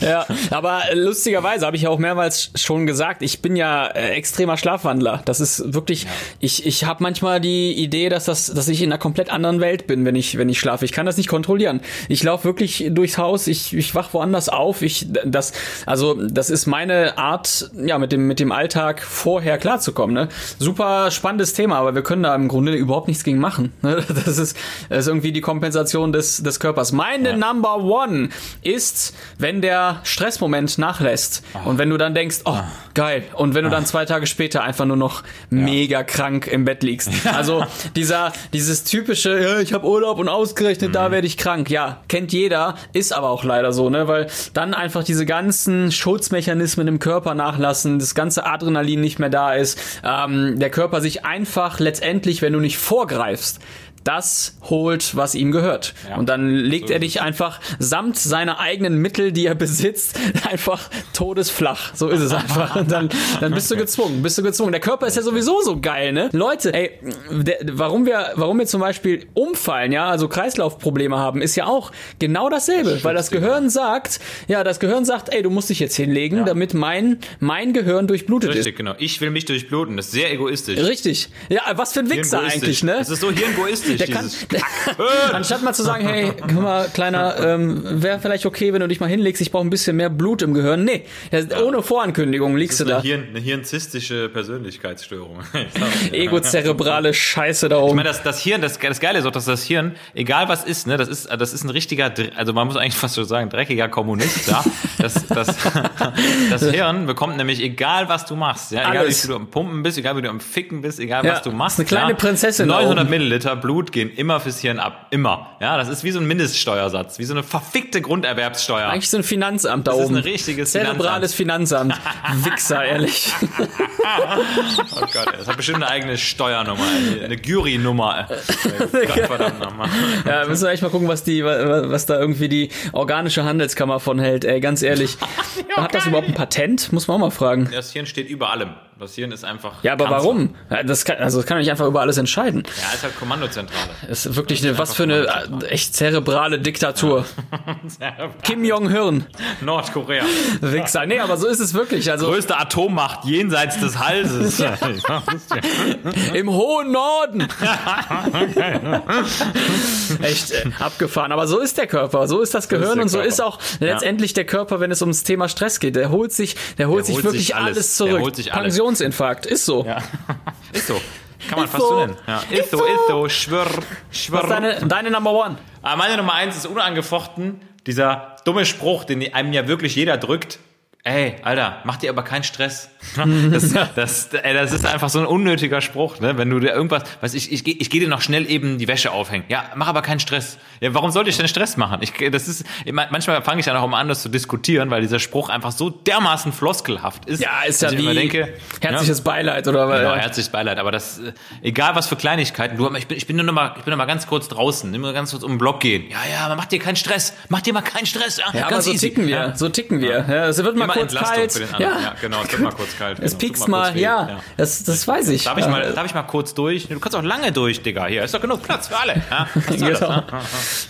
Ja, aber lustigerweise habe ich ja auch mehrmals schon gesagt, ich bin ja äh, extremer Schlafwandler. Das ist wirklich, ich, ich habe manchmal die Idee, dass das, dass ich in einer komplett anderen Welt bin, wenn ich, wenn ich schlafe. Ich kann das nicht kontrollieren. Ich laufe wirklich durchs Haus, ich, ich wach woanders auf. Ich, das, also das ist meine Art, ja, mit dem, mit dem Alltag vorher klarzukommen. Ne? Super spannendes Thema, aber wir können da im Grunde überhaupt nichts gegen machen. Ne? [laughs] Das ist, das ist irgendwie die Kompensation des, des Körpers. Meine Number One ist, wenn der Stressmoment nachlässt und wenn du dann denkst, oh, geil. Und wenn du dann zwei Tage später einfach nur noch mega krank im Bett liegst. [laughs] Also dieser, dieses typische, ja, ich habe Urlaub und ausgerechnet da werde ich krank. Ja, kennt jeder, ist aber auch leider so, ne? Weil dann einfach diese ganzen Schutzmechanismen im Körper nachlassen, das ganze Adrenalin nicht mehr da ist, ähm, der Körper sich einfach letztendlich, wenn du nicht vorgreifst, das holt, was ihm gehört. Und dann legt er dich einfach samt seiner eigenen Mittel, die er besitzt, [laughs] einfach todesflach. So ist es einfach. Und dann, dann bist du gezwungen, bist du gezwungen. Der Körper ist ja sowieso so geil, ne? Leute, ey, der, warum wir, warum wir zum Beispiel umfallen, ja, also Kreislaufprobleme haben, ist ja auch genau dasselbe, weil das Gehirn sagt, ja, das Gehirn sagt, ey, du musst dich jetzt hinlegen, damit mein, mein Gehirn durchblutet Richtig, genau. Ich will mich durchbluten. Das ist sehr egoistisch. ist. Richtig. Ja, was für ein Wichser eigentlich, ne? Das ist so hirngoistisch. Der kann, der, [laughs] anstatt mal zu sagen, hey, guck mal, kleiner, ähm, wäre vielleicht okay, wenn du dich mal hinlegst, ich brauche ein bisschen mehr Blut im Gehirn. Nee, das- ohne Vorankündigung liegst du da. Hirn, eine hirnzistische Persönlichkeitsstörung. [laughs] Ego-zerebrale Scheiße da Ich oben. meine, das, das Hirn, das, das Geile ist auch, dass das Hirn, egal was ist, ne, das ist, das ist ein richtiger, also man muss eigentlich [laughs] fast so sagen, dreckiger Kommunist, ja. Das, das, das Hirn bekommt nämlich, egal was du machst, ja, egal Alles. wie du am Pumpen bist, egal wie du am Ficken bist, egal Ja, was du machst. eine kleine ja, Prinzessin da 900 oben. Milliliter Blut gehen immer fürs Hirn ab. Immer. Ja, das ist wie so ein Mindeststeuersatz, wie so eine verfickte Grunderwerbssteuer. Eigentlich so ein Finanzamt da Das ist oben. ein richtiges Zerebrales Finanzamt. Wichser, ehrlich. [laughs] Oh Gott, das hat bestimmt eine eigene Steuernummer, eine, Gyri-Nummer. Gottverdammt [laughs] nochmal. Ja, müssen wir echt mal gucken, was die, was da irgendwie die organische Handelskammer von hält. Ey, ganz ehrlich. [laughs] Hat das überhaupt ein Patent? Muss man auch mal fragen. Das Hirn steht über allem. Das Hirn ist einfach. Ja, aber Kanzler. warum? Ja, Das kann, also das kann nicht einfach über alles entscheiden. Ja, ist halt Kommandozentrale. Das ist wirklich eine, was für eine echt zerebrale Diktatur. [laughs] Kim Jong-un, Nordkorea. Wichser. Nee, aber so ist es wirklich. Also Größte Atommacht jenseits des Halses. im hohen Norden. [laughs] echt äh, abgefahren. Aber so ist der Körper, so ist das Gehirn der und so Körper. ist auch letztendlich der Körper, wenn es ums Thema Stress geht. Der holt sich, der holt Der sich holt wirklich sich alles. alles Der zurück. holt sich alles. Pensionsinfarkt, ist so. Ja. [laughs] Ist so. Kann man Ist fast so. so nennen. Ja. Ist so, ist so. Schwirr, schwirr. Was ist deine, deine Number One? Aber meine Nummer eins ist unangefochten dieser dumme Spruch, den einem ja wirklich jeder drückt. Ey, Alter, mach dir aber keinen Stress. Das, das, ey, das ist einfach so ein unnötiger Spruch, ne? Wenn du dir irgendwas, weiß ich, ich, geh- ich gehe dir noch schnell eben die Wäsche aufhängen. Ja, mach aber keinen Stress. Ja, warum sollte ich denn Stress machen? Ich, das ist, ich manchmal fange ich dann auch mal an, das zu diskutieren, weil dieser Spruch einfach so dermaßen floskelhaft ist. Ja, ist ja ich wie denke, herzliches Beileid oder was? Genau, herzliches Beileid. Aber das, egal was für Kleinigkeiten, du, ich bin, ich bin nur noch mal, ich bin noch mal ganz kurz draußen, nimm mal ganz kurz um den Block gehen. Ja, ja, aber mach dir keinen Stress, mach dir mal keinen Stress. Ja, Ja, aber so easy. ticken wir, Ja. so ticken wir. Ja, es wird mal kurz Entlastung kalt. für den anderen. Ja, Ja, genau, es wird mal kurz kalt. es Genau, piekst mal ja, Ja. Das, das weiß ich. Darf ich, mal, darf ich mal kurz durch? Du kannst auch lange durch, Digga. Hier ist doch genug Platz für alle. [laughs] Ja, Genau. ne?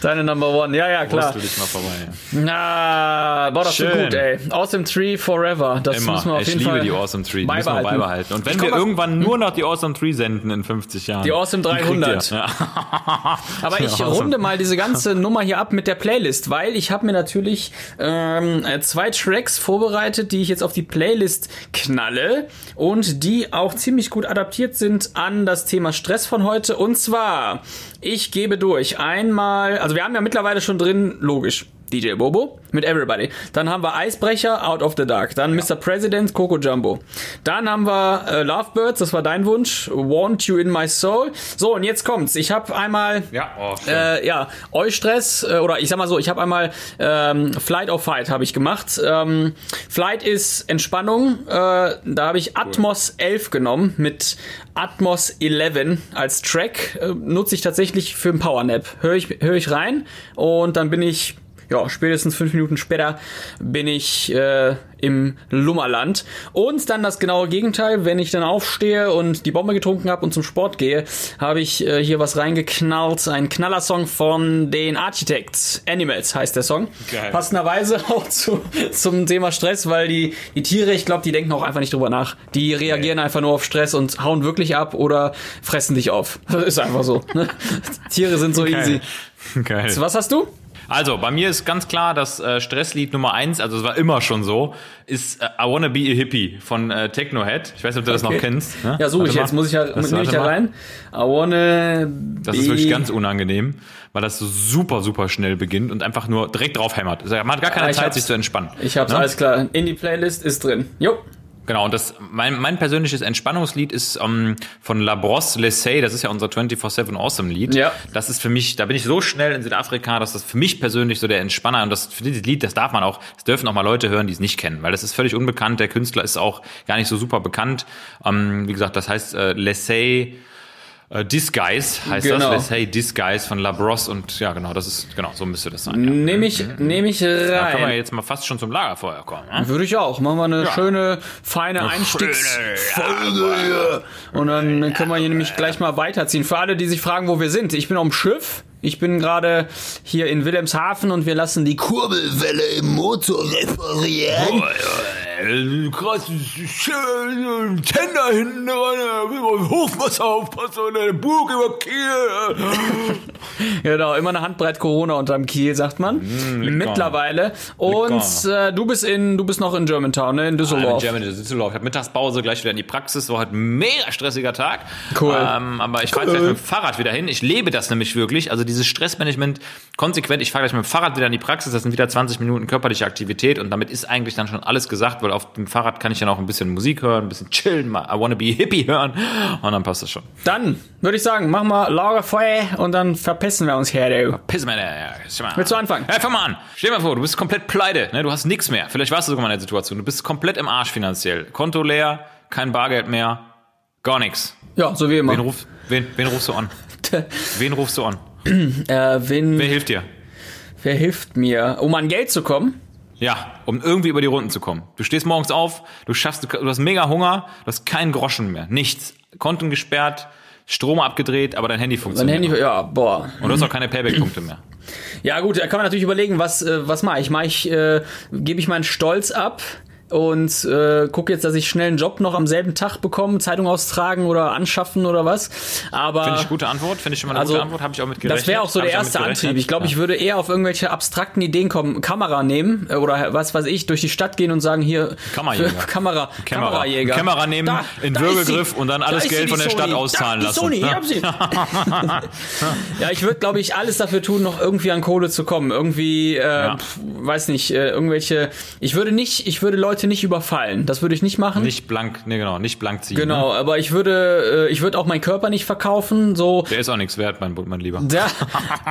Deine Number One, ja, ja, klar. Du dich mal vorbei. Na, boah, das ist gut, ey. Awesome Tree Forever. Das Immer. müssen wir auf ich jeden liebe Fall die Awesome Tree. Die müssen wir beibehalten. beibehalten. Und wenn Ich wir irgendwann nur noch die Awesome Tree senden in 50 Jahren. Die Awesome kriegt 300. ihr. Ja. Aber [laughs] ich runde mal diese ganze [laughs] Nummer hier ab mit der Playlist, weil ich habe mir natürlich ähm, äh, zwei Tracks vorbereitet, die ich jetzt auf die Playlist knalle und die auch ziemlich gut adaptiert sind an das Thema Stress von heute. Und zwar, ich gebe durch einmal, also wir haben ja mittlerweile schon drin, logisch. DJ Bobo mit Everybody. Dann haben wir Eisbrecher, Out of the Dark. Dann Mr. President, Coco Jumbo. Dann haben wir äh, Lovebirds, das war dein Wunsch. Want You in My Soul. So, und jetzt kommt's. Ich habe einmal Ja, oh, äh, ja, Eustress, äh, oder ich sag mal so, ich habe einmal ähm, Flight of Fight habe ich gemacht. Ähm, Flight ist Entspannung. Äh, da habe ich Atmos 11 genommen mit Atmos 11 als Track. Äh, nutze ich tatsächlich für einen Powernap. Höre ich, hör ich rein und dann bin ich ja, spätestens fünf Minuten später bin ich äh, im Lummerland. Und dann das genaue Gegenteil, wenn ich dann aufstehe und die Bombe getrunken habe und zum Sport gehe, habe ich äh, hier was reingeknallt. Ein Knallersong von den Architects. Animals heißt der Song. Geil. Passenderweise [laughs] auch zu, zum Thema Stress, weil die, die Tiere, ich glaube, die denken auch einfach nicht drüber nach. Die reagieren einfach nur auf Stress und hauen wirklich ab oder fressen dich auf. Das [laughs] ist einfach so. Ne? [laughs] Tiere sind so easy. Geil. Was hast du? Also, bei mir ist ganz klar, das äh, Stresslied Nummer eins, also es war immer schon so, ist äh, I Wanna Be a Hippie von äh, Technohead. Ich weiß nicht, ob du das noch Okay. kennst. Ne? Ja, suche ich Warte jetzt. mal. Muss ich ja, Das- nehme ich da mal. rein. I wanna Das ist wirklich ganz unangenehm, weil das so super, super schnell beginnt und einfach nur direkt drauf hämmert. Also, Man hat gar keine Ah, Zeit, sich zu entspannen. Ich hab's, Ne? alles klar. In die Playlist ist drin. Jo. Genau, und das, mein, mein persönliches Entspannungslied ist ähm, von La Brosse Lessay, das ist ja unser 24-7 Awesome Lied. Ja. Das ist für mich, da bin ich so schnell in Südafrika, dass das für mich persönlich so der Entspanner und das für dieses Lied, das darf man auch, das dürfen auch mal Leute hören, die es nicht kennen, weil das ist völlig unbekannt, der Künstler ist auch gar nicht so super bekannt. Ähm, wie gesagt, das heißt äh, Lessay äh, Disguise heißt Genau. das, Lessay Disguise von La Brosse und ja genau, das ist, genau, so müsste das sein. Ja. Nehme ich, nehme ich Da können wir rein. jetzt mal fast schon zum Lagerfeuer kommen. Ne? Würde ich auch. Machen wir eine schöne, feine Einstiegsfolge hier. Und dann können wir hier nämlich gleich mal weiterziehen. Für alle, die sich fragen, wo wir sind. Ich bin auf dem Schiff. Ich bin gerade hier in Wilhelmshaven und wir lassen die Kurbelwelle im Motor reparieren. Krass, schön, Tender hinten dran, Hochwasser aufpassen und eine Burg über Kiel. [laughs] Genau, immer eine Handbreit Corona unterm Kiel, sagt man. Mittlerweile. Und äh, du bist in, du bist noch in Germantown, ne? In Düsseldorf. Germany, Düsseldorf. Ich habe Mittagspause, gleich wieder in die Praxis. War heute ein mega stressiger Tag. Cool. Ähm, aber ich fahre gleich mit dem Fahrrad wieder hin. Ich lebe das nämlich wirklich. Also dieses Stressmanagement konsequent. Ich fahre gleich mit dem Fahrrad wieder in die Praxis. Das sind wieder 20 Minuten körperliche Aktivität. Und damit ist eigentlich dann schon alles gesagt, weil auf dem Fahrrad kann ich dann auch ein bisschen Musik hören, ein bisschen chillen, mal I Wanna Be Hippie hören. Und dann passt das schon. Dann würde ich sagen, machen wir Lagerfeuer und dann verpissen wir uns her, du. Piss mal, ja. Willst du anfangen? Ja, fang mal an. Stell dir mal vor, du bist komplett pleite, ne? du hast nichts mehr. Vielleicht warst du sogar mal in der Situation. Du bist komplett im Arsch finanziell. Konto leer, kein Bargeld mehr, gar nichts. Ja, so wie immer. Wen, ruf, wen, wen rufst du an? [laughs] Wen rufst du an? Äh, wen, Wer hilft dir? wer hilft mir, um an Geld zu kommen? Ja, um irgendwie über die Runden zu kommen. Du stehst morgens auf, du schaffst, du, hast mega Hunger, du hast keinen Groschen mehr, nichts. Konten gesperrt, Strom abgedreht, aber dein Handy funktioniert. Handy, ja, boah. Und du hast auch keine Payback-Punkte mehr. Ja gut, da kann man natürlich überlegen, was äh, was mache ich? Mache ich äh, gebe ich meinen Stolz ab und äh, gucke jetzt, dass ich schnell einen Job noch am selben Tag bekomme, Zeitung austragen oder anschaffen oder was. Aber Finde ich gute Antwort, finde ich schon mal eine Also, gute Antwort, habe ich auch mit gerechnet. das wäre auch so Hab der erste. Antrieb. Ich glaube, Ja. ich würde eher auf irgendwelche abstrakten Ideen kommen, Kamera nehmen äh, oder was weiß ich, durch die Stadt gehen und sagen hier Kammerjäger. für [laughs] Kamera, Kamera. Kamerajäger. Kamera nehmen, in ist Würgegriff sie. und dann Da alles Geld von der Stadt Sony. auszahlen da, lassen, Sony, ne? ich hab sie. [laughs] [laughs] ja, ich würde, glaube ich, alles dafür tun, noch irgendwie an Kohle zu kommen. Irgendwie, äh, pf, weiß nicht, äh, irgendwelche. Ich würde nicht, ich würde Leute nicht überfallen. Das würde ich nicht machen. Nicht blank, nee genau, nicht blank ziehen. Genau, Ne? aber ich würde, äh, ich würde auch meinen Körper nicht verkaufen. So, Der ist auch nichts wert, mein, mein Lieber. ja,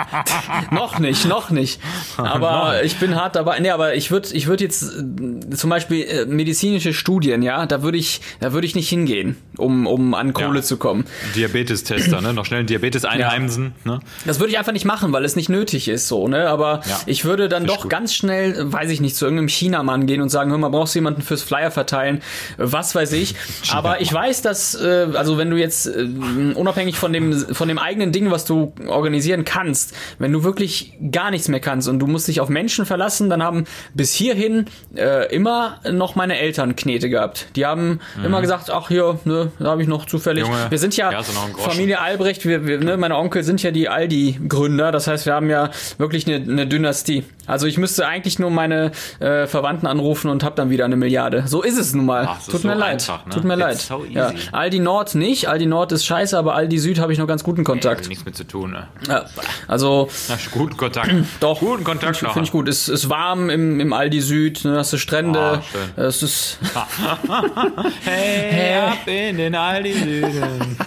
[laughs] noch nicht, noch nicht. [laughs] Aber ich bin hart dabei. Nee, aber ich würde, ich würde jetzt äh, zum Beispiel äh, medizinische Studien, ja, da würde ich, da würde ich nicht hingehen, um, um an Kohle Ja. zu kommen. Diabetestester, ne? Noch schnell einen Diabetes einheimsen, ne? Das würde ich einfach nicht machen, weil es nicht nötig ist, so, ne? Aber Ja. ich würde dann Find ich doch gut. ganz schnell, weiß ich nicht, zu irgendeinem Chinamann gehen und sagen, hör mal, brauchst du jemanden fürs Flyer verteilen? Was weiß ich. [laughs] Aber ich weiß, dass, äh, also wenn du jetzt äh, unabhängig von dem, von dem eigenen Ding, was du organisieren kannst, wenn du wirklich gar nichts mehr kannst und du musst dich auf Menschen verlassen, dann haben bis hierhin äh, immer noch meine Eltern Knete gehabt. Die haben immer gesagt, ach hier, ne, da habe ich noch zufällig. Mhm. Junge, wir sind ja Groschen. Familie Albrecht, wir, wir, ne, meine Onkel sind ja die Aldi-Gründer, das heißt, wir haben ja wirklich eine, eine Dynastie. Also ich müsste eigentlich nur meine äh, Verwandten anrufen und habe dann wieder eine Milliarde. So ist es nun mal. Ach, Tut mir so leid. einfach, ne? Tut mir leid. so ja. easy. Aldi Nord nicht. Aldi Nord ist scheiße, aber Aldi Süd habe ich noch ganz guten Kontakt. Nichts mit zu tun, ne? Ja. Also Na, guten Kontakt. [clears throat] doch. Guten Kontakt Finde ich gut. Es ist warm im, im Aldi Süd, ne, hast du Strände. Schön. Es ist [laughs] Hey, ab in den Aldi Süden.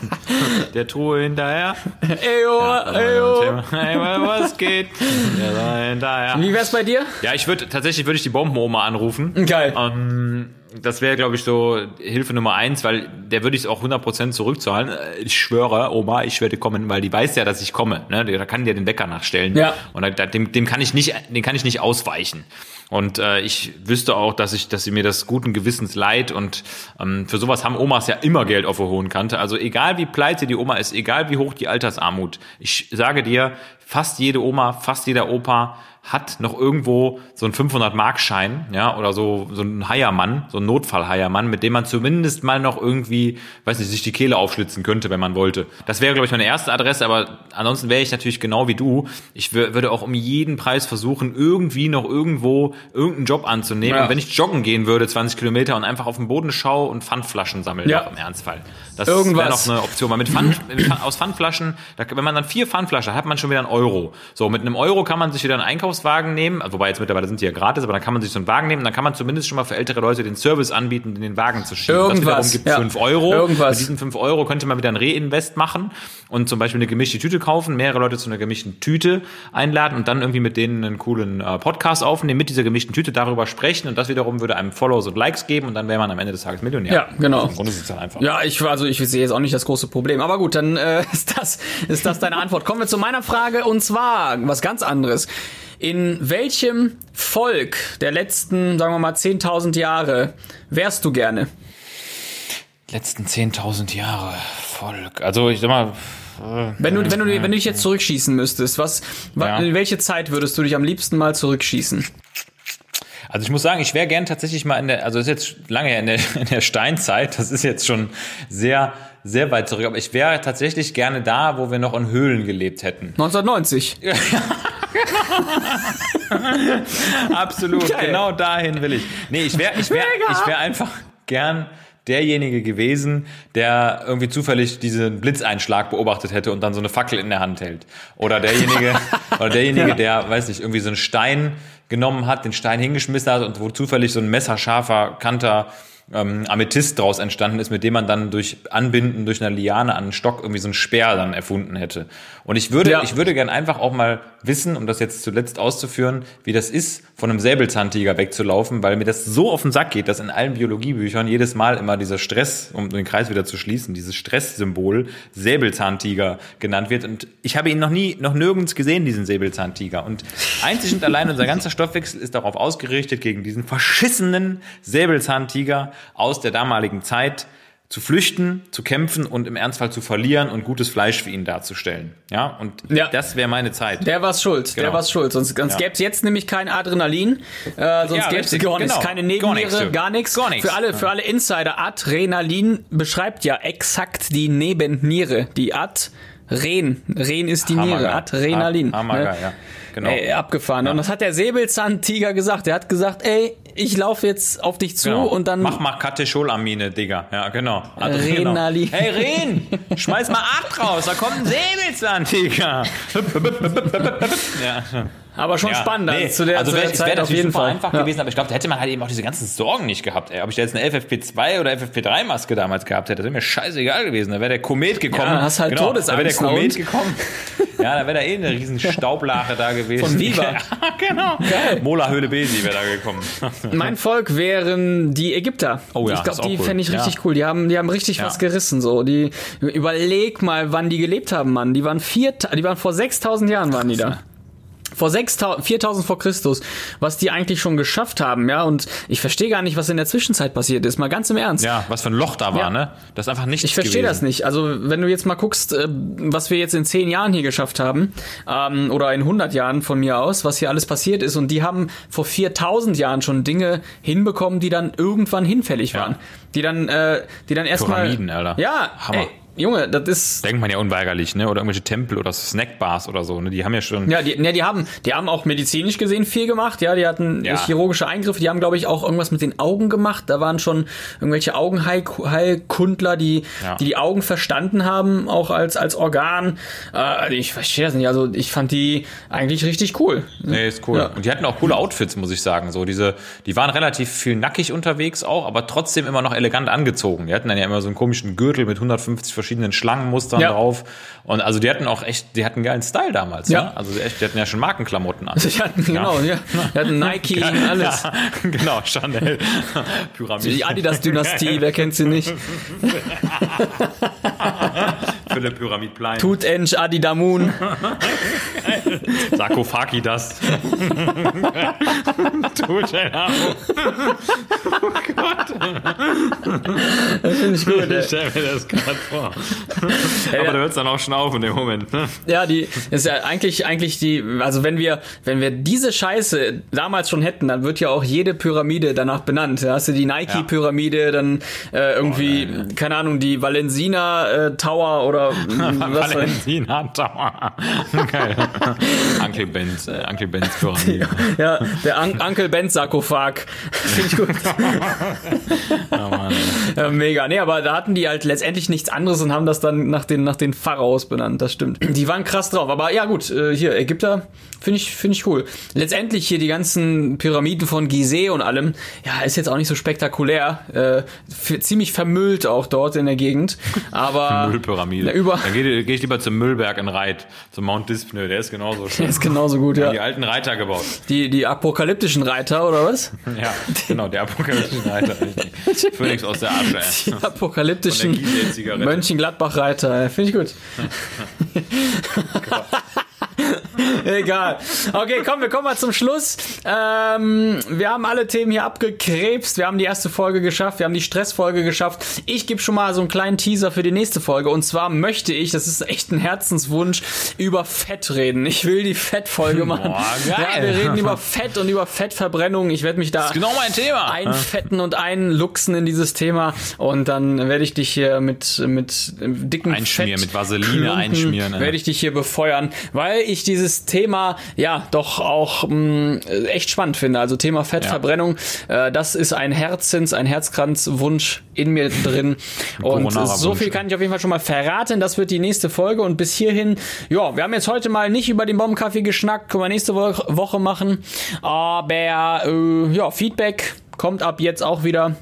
Der Truhe hinterher. [laughs] Eyo, eyo. Hey, was geht? [laughs] Der da hinterher. Wie wär's bei dir? Ja, ich würde tatsächlich würde ich die Bombenoma anrufen. Geil. Ähm, das wäre, glaube ich, so Hilfe Nummer eins, weil der würde ich auch 100% zurückzahlen. Äh, Ich schwöre, Oma, ich werde kommen, weil die weiß ja, dass ich komme. Ne? Da kann die ja den Wecker nachstellen. Ja. Und da, dem, dem kann ich nicht, den kann ich nicht ausweichen. Und äh, ich wüsste auch, dass ich, dass sie mir das guten Gewissens leid und ähm, für sowas haben Omas ja immer Geld auf der hohen Kante. Also egal wie pleite die Oma ist, egal wie hoch die Altersarmut, ich sage dir, fast jede Oma, fast jeder Opa hat noch irgendwo so einen 500-Mark-Schein, ja, oder so, so ein Heiermann, so ein Notfall-Heiermann, mit dem man zumindest mal noch irgendwie, weiß nicht, sich die Kehle aufschlitzen könnte, wenn man wollte. Das wäre, glaube ich, meine erste Adresse, aber ansonsten wäre ich natürlich genau wie du. Ich wür- würde auch um jeden Preis versuchen, irgendwie noch irgendwo irgendeinen Job anzunehmen. Ja. Und wenn ich joggen gehen würde, 20 Kilometer und einfach auf den Boden schaue und Pfandflaschen sammeln, Ja. im Ernstfall. Das wäre noch eine Option. Weil [clears throat] mit Pfand, aus Pfandflaschen, da, wenn man dann vier Pfandflaschen hat, hat man schon wieder einen Euro. So, mit einem Euro kann man sich wieder einen Einkaufswagen nehmen, also wobei jetzt mittlerweile sind die ja gratis, aber dann kann man sich so einen Wagen nehmen, dann kann man zumindest schon mal für ältere Leute den Service anbieten, in den Wagen zu schieben. Irgendwas, Das wiederum gibt ja. Euro. Irgendwas. Mit diesen fünf Euro könnte man wieder ein Reinvest machen und zum Beispiel eine gemischte Tüte kaufen, mehrere Leute zu einer gemischten Tüte einladen und dann irgendwie mit denen einen coolen äh, Podcast aufnehmen, mit dieser gemischten Tüte darüber sprechen und das wiederum würde einem Follows und Likes geben und dann wäre man am Ende des Tages Millionär. Ja, genau. Im Grunde ist es ja einfach. Ja, ich also ich sehe jetzt auch nicht das große Problem. Aber gut, dann äh, [laughs] ist das ist das deine Antwort. Kommen wir zu meiner Frage und zwar was ganz anderes. In welchem Volk der letzten, sagen wir mal 10.000 Jahre wärst du gerne? letzten 10.000 Jahre Volk. Also ich sag mal, Wenn du wenn du wenn du dich jetzt zurückschießen müsstest, was wa- Ja. in welche Zeit würdest du dich am liebsten mal zurückschießen? also ich muss sagen, ich wäre gern tatsächlich mal in der, also ist jetzt lange her in der, in der Steinzeit, das ist jetzt schon sehr, sehr weit zurück, aber ich wäre tatsächlich gerne da, wo wir noch in Höhlen gelebt hätten. 1990. [laughs] [laughs] Absolut, Geil. genau dahin will ich. Nee, ich wäre ich wär, ich wär einfach gern derjenige gewesen, der irgendwie zufällig diesen Blitzeinschlag beobachtet hätte und dann so eine Fackel in der Hand hält. Oder derjenige, [laughs] oder derjenige, der, weiß nicht, irgendwie so einen Stein genommen hat, den Stein hingeschmissen hat und wo zufällig so ein messerscharfer Kanter ähm, Amethyst draus entstanden ist, mit dem man dann durch Anbinden durch eine Liane an einen Stock irgendwie so einen Speer dann erfunden hätte. Und ich würde, Ja. ich würde gern einfach auch mal wissen, um das jetzt zuletzt auszuführen, wie das ist, von einem Säbelzahntiger wegzulaufen, weil mir das so auf den Sack geht, dass in allen Biologiebüchern jedes Mal immer dieser Stress, um den Kreis wieder zu schließen, dieses Stresssymbol Säbelzahntiger genannt wird. Und ich habe ihn noch nie, noch nirgends gesehen, diesen Säbelzahntiger. Und einzig und allein unser ganzer Stoffwechsel ist darauf ausgerichtet, gegen diesen verschissenen Säbelzahntiger aus der damaligen Zeit zu flüchten, zu kämpfen und im Ernstfall zu verlieren und gutes Fleisch für ihn darzustellen. Ja, und Ja. das wäre meine Zeit. Der war's schuld, der Genau. war's schuld. Sonst, sonst Ja. gäbe es jetzt nämlich kein Adrenalin, äh, sonst Ja, gäbe es richtig, gar nichts, genau. keine Nebenniere, gar nichts. Gar nichts. Für alle, für alle Insider, Adrenalin beschreibt ja exakt die Nebenniere. Die Ad Ren. Ren ist die Niere. Hammergeil. Adrenalin. Ha- Hammergeil, ne? ja. Genau. Ey, abgefahren. Und das hat der Säbelzahntiger gesagt. Der hat gesagt, ey, ich laufe jetzt auf dich zu Genau. und dann Mach mal Katecholamine, Digga. Ja, genau. Renali. Hey, Ren, schmeiß mal Acht raus, da kommt ein Säbelzahntiger. [laughs] ja. Aber schon Ja, spannend nee, zu der, also zu der wäre Zeit wär auf jeden Fall. einfach Ja. gewesen, aber ich glaube, da hätte man halt eben auch diese ganzen Sorgen nicht gehabt. Ey. Ob ich da jetzt eine FFP2 oder FFP3-Maske damals gehabt hätte, das wäre mir scheißegal gewesen. Da wäre der Komet gekommen. Ja, hast halt genau, Da wäre der Todesangst, Komet gekommen. [laughs] Ja, da wäre da eh eine riesen Staublache da gewesen. Von Viva. [laughs] Genau. Mola Höhle Besi wäre da gekommen. [laughs] Mein Volk wären die Ägypter. Oh ja, ich glaube, die cool. fände ich richtig cool. Die haben, die haben richtig was gerissen. So, die überleg mal, wann die gelebt haben, Mann. Die waren vier, die waren vor 6000 Jahren waren die da. Vor 6000, 4000 vor Christus, was die eigentlich schon geschafft haben, ja. Und ich verstehe gar nicht, was in der Zwischenzeit passiert ist. Mal ganz im Ernst. Ja, was für ein Loch da war, Ja. ne? Das ist einfach nichts Ich verstehe gewesen. das nicht. Also, wenn du jetzt mal guckst, äh, was wir jetzt in zehn Jahren hier geschafft haben, ähm, oder in 100 Jahren von mir aus, was hier alles passiert ist, und die haben vor 4000 Jahren schon Dinge hinbekommen, die dann irgendwann hinfällig waren. Die dann, äh, die dann erstmal. Pyramiden, Alter. Ja, Hammer. Ey, Junge, das ist. Denkt man ja unweigerlich, ne? Oder irgendwelche Tempel oder Snackbars oder so, ne? Die haben ja schon. Ja, die, ne, die haben, die haben auch medizinisch gesehen viel gemacht, ja, die hatten Ja. chirurgische Eingriffe, die haben, glaube ich, auch irgendwas mit den Augen gemacht. Da waren schon irgendwelche Augenheilkundler, die, Ja. die die Augen verstanden haben, auch als, als Organ. Äh, ich verstehe das nicht. Also ich fand die eigentlich richtig cool. Nee, ist cool. Ja. Und die hatten auch coole Outfits, muss ich sagen. So diese, die waren relativ viel nackig unterwegs auch, aber trotzdem immer noch elegant angezogen. Die hatten dann ja immer so einen komischen Gürtel mit 150 verschiedenen Schlangenmustern Ja. drauf. Und also die hatten auch echt, die hatten einen geilen Style damals. Ja. Ne? Also echt, die hatten ja schon Markenklamotten an. [laughs] Die hatten, genau, ja. Die hatten Nike, alles. [laughs] Ja, genau, Chanel, [laughs] Pyramide. Die Adidas-Dynastie, wer kennt sie nicht? Für eine Pyramidplein. Tutench, Adidamun. [laughs] Sarkophagi das. [laughs] Tut Finde ich gut. ey. stell mir das gerade vor. Aber du hörst dann auch schon auf in dem Moment. Ne? Ja, die ist ja eigentlich eigentlich die also wenn wir wenn wir diese Scheiße damals schon hätten, dann wird ja auch jede Pyramide danach benannt. Da hast du die Nike Pyramide, dann äh, irgendwie keine Ahnung, die Valensina äh, Tower oder mh, [laughs] was. Valentina Tower. Geil. [laughs] Uncle Benz, äh, Uncle Benz Pyramide. [laughs] Ja, der Un Uncle Ben Sarkophag. Finde ich gut. Mann. Ja, mega. Nee, aber da hatten die halt letztendlich nichts anderes und haben das dann nach den, nach den Pharaos benannt. Das stimmt. Die waren krass drauf. Aber ja, gut, äh, hier, Ägypter, finde ich, finde ich cool. Letztendlich hier die ganzen Pyramiden von Gizeh und allem, ja, ist jetzt auch nicht so spektakulär. Äh, ziemlich vermüllt auch dort in der Gegend. Aber. Müllpyramide. Über- Dann gehe geh ich lieber zum Müllberg in Reit, zum Mount Dyspnö, der ist genauso schön. Ist genauso gut, Die ja. alten Reiter gebaut. Die, die apokalyptischen Reiter, oder was? [laughs] Ja, genau, der apokalyptische Reiter. richtig. [laughs] Phönix aus der Asche. Die apokalyptischen der. Mönchengladbach-Reiter. Finde ich gut. [laughs] [laughs] Egal. Okay, komm, wir kommen mal zum Schluss. Ähm, wir haben alle Themen hier abgekrebst. Wir haben die erste Folge geschafft. Wir haben die Stressfolge geschafft. Ich gebe schon mal so einen kleinen Teaser für die nächste Folge. Und zwar möchte ich, das ist echt ein Herzenswunsch, über Fett reden. Ich will die Fettfolge machen. Boah, geil. Ja, wir reden über Fett und über Fettverbrennung. Ich werde mich da Genau mein Thema. einfetten und einluchsen in dieses Thema und dann werde ich dich hier mit mit dicken Einschmieren, Fett mit Vaseline Klumpen einschmieren, ja. werde ich dich hier befeuern, weil ich dieses Thema ja doch auch mh, echt spannend finde. Also Thema Fettverbrennung, äh, das ist ein Herzens, ein Herzkranzwunsch in mir drin und so viel kann ich auf jeden Fall schon mal verraten. Das wird die nächste Folge und bis hierhin, ja, wir haben jetzt heute mal nicht über den Bombenkaffee geschnackt, können wir nächste Wo Woche machen, aber äh, ja, Feedback kommt ab jetzt auch wieder.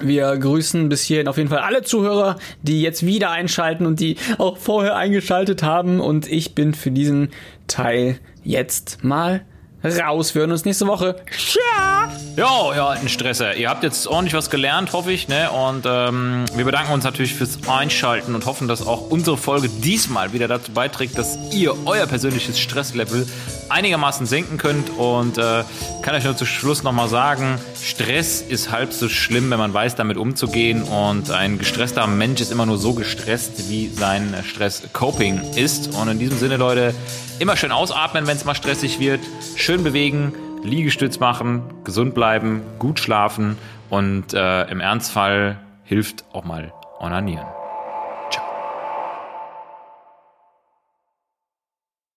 Wir grüßen bis hierhin auf jeden Fall alle Zuhörer, die jetzt wieder einschalten und die auch vorher eingeschaltet haben. Und ich bin für diesen Teil jetzt mal raus. Wir hören uns nächste Woche. Ciao! Jo, ihr alten Stresser. Ihr habt jetzt ordentlich was gelernt, hoffe ich. Ne? Und ähm, wir bedanken uns natürlich fürs Einschalten und hoffen, dass auch unsere Folge diesmal wieder dazu beiträgt, dass ihr euer persönliches Stresslevel einigermaßen senken könnt. Und äh, kann euch nur zum Schluss nochmal sagen, Stress ist halb so schlimm, wenn man weiß, damit umzugehen. Und ein gestresster Mensch ist immer nur so gestresst, wie sein Stress-Coping ist. Und in diesem Sinne, Leute, immer schön ausatmen, wenn es mal stressig wird. Schön bewegen. Liegestütz machen, gesund bleiben, gut schlafen und äh, im Ernstfall hilft auch mal onanieren.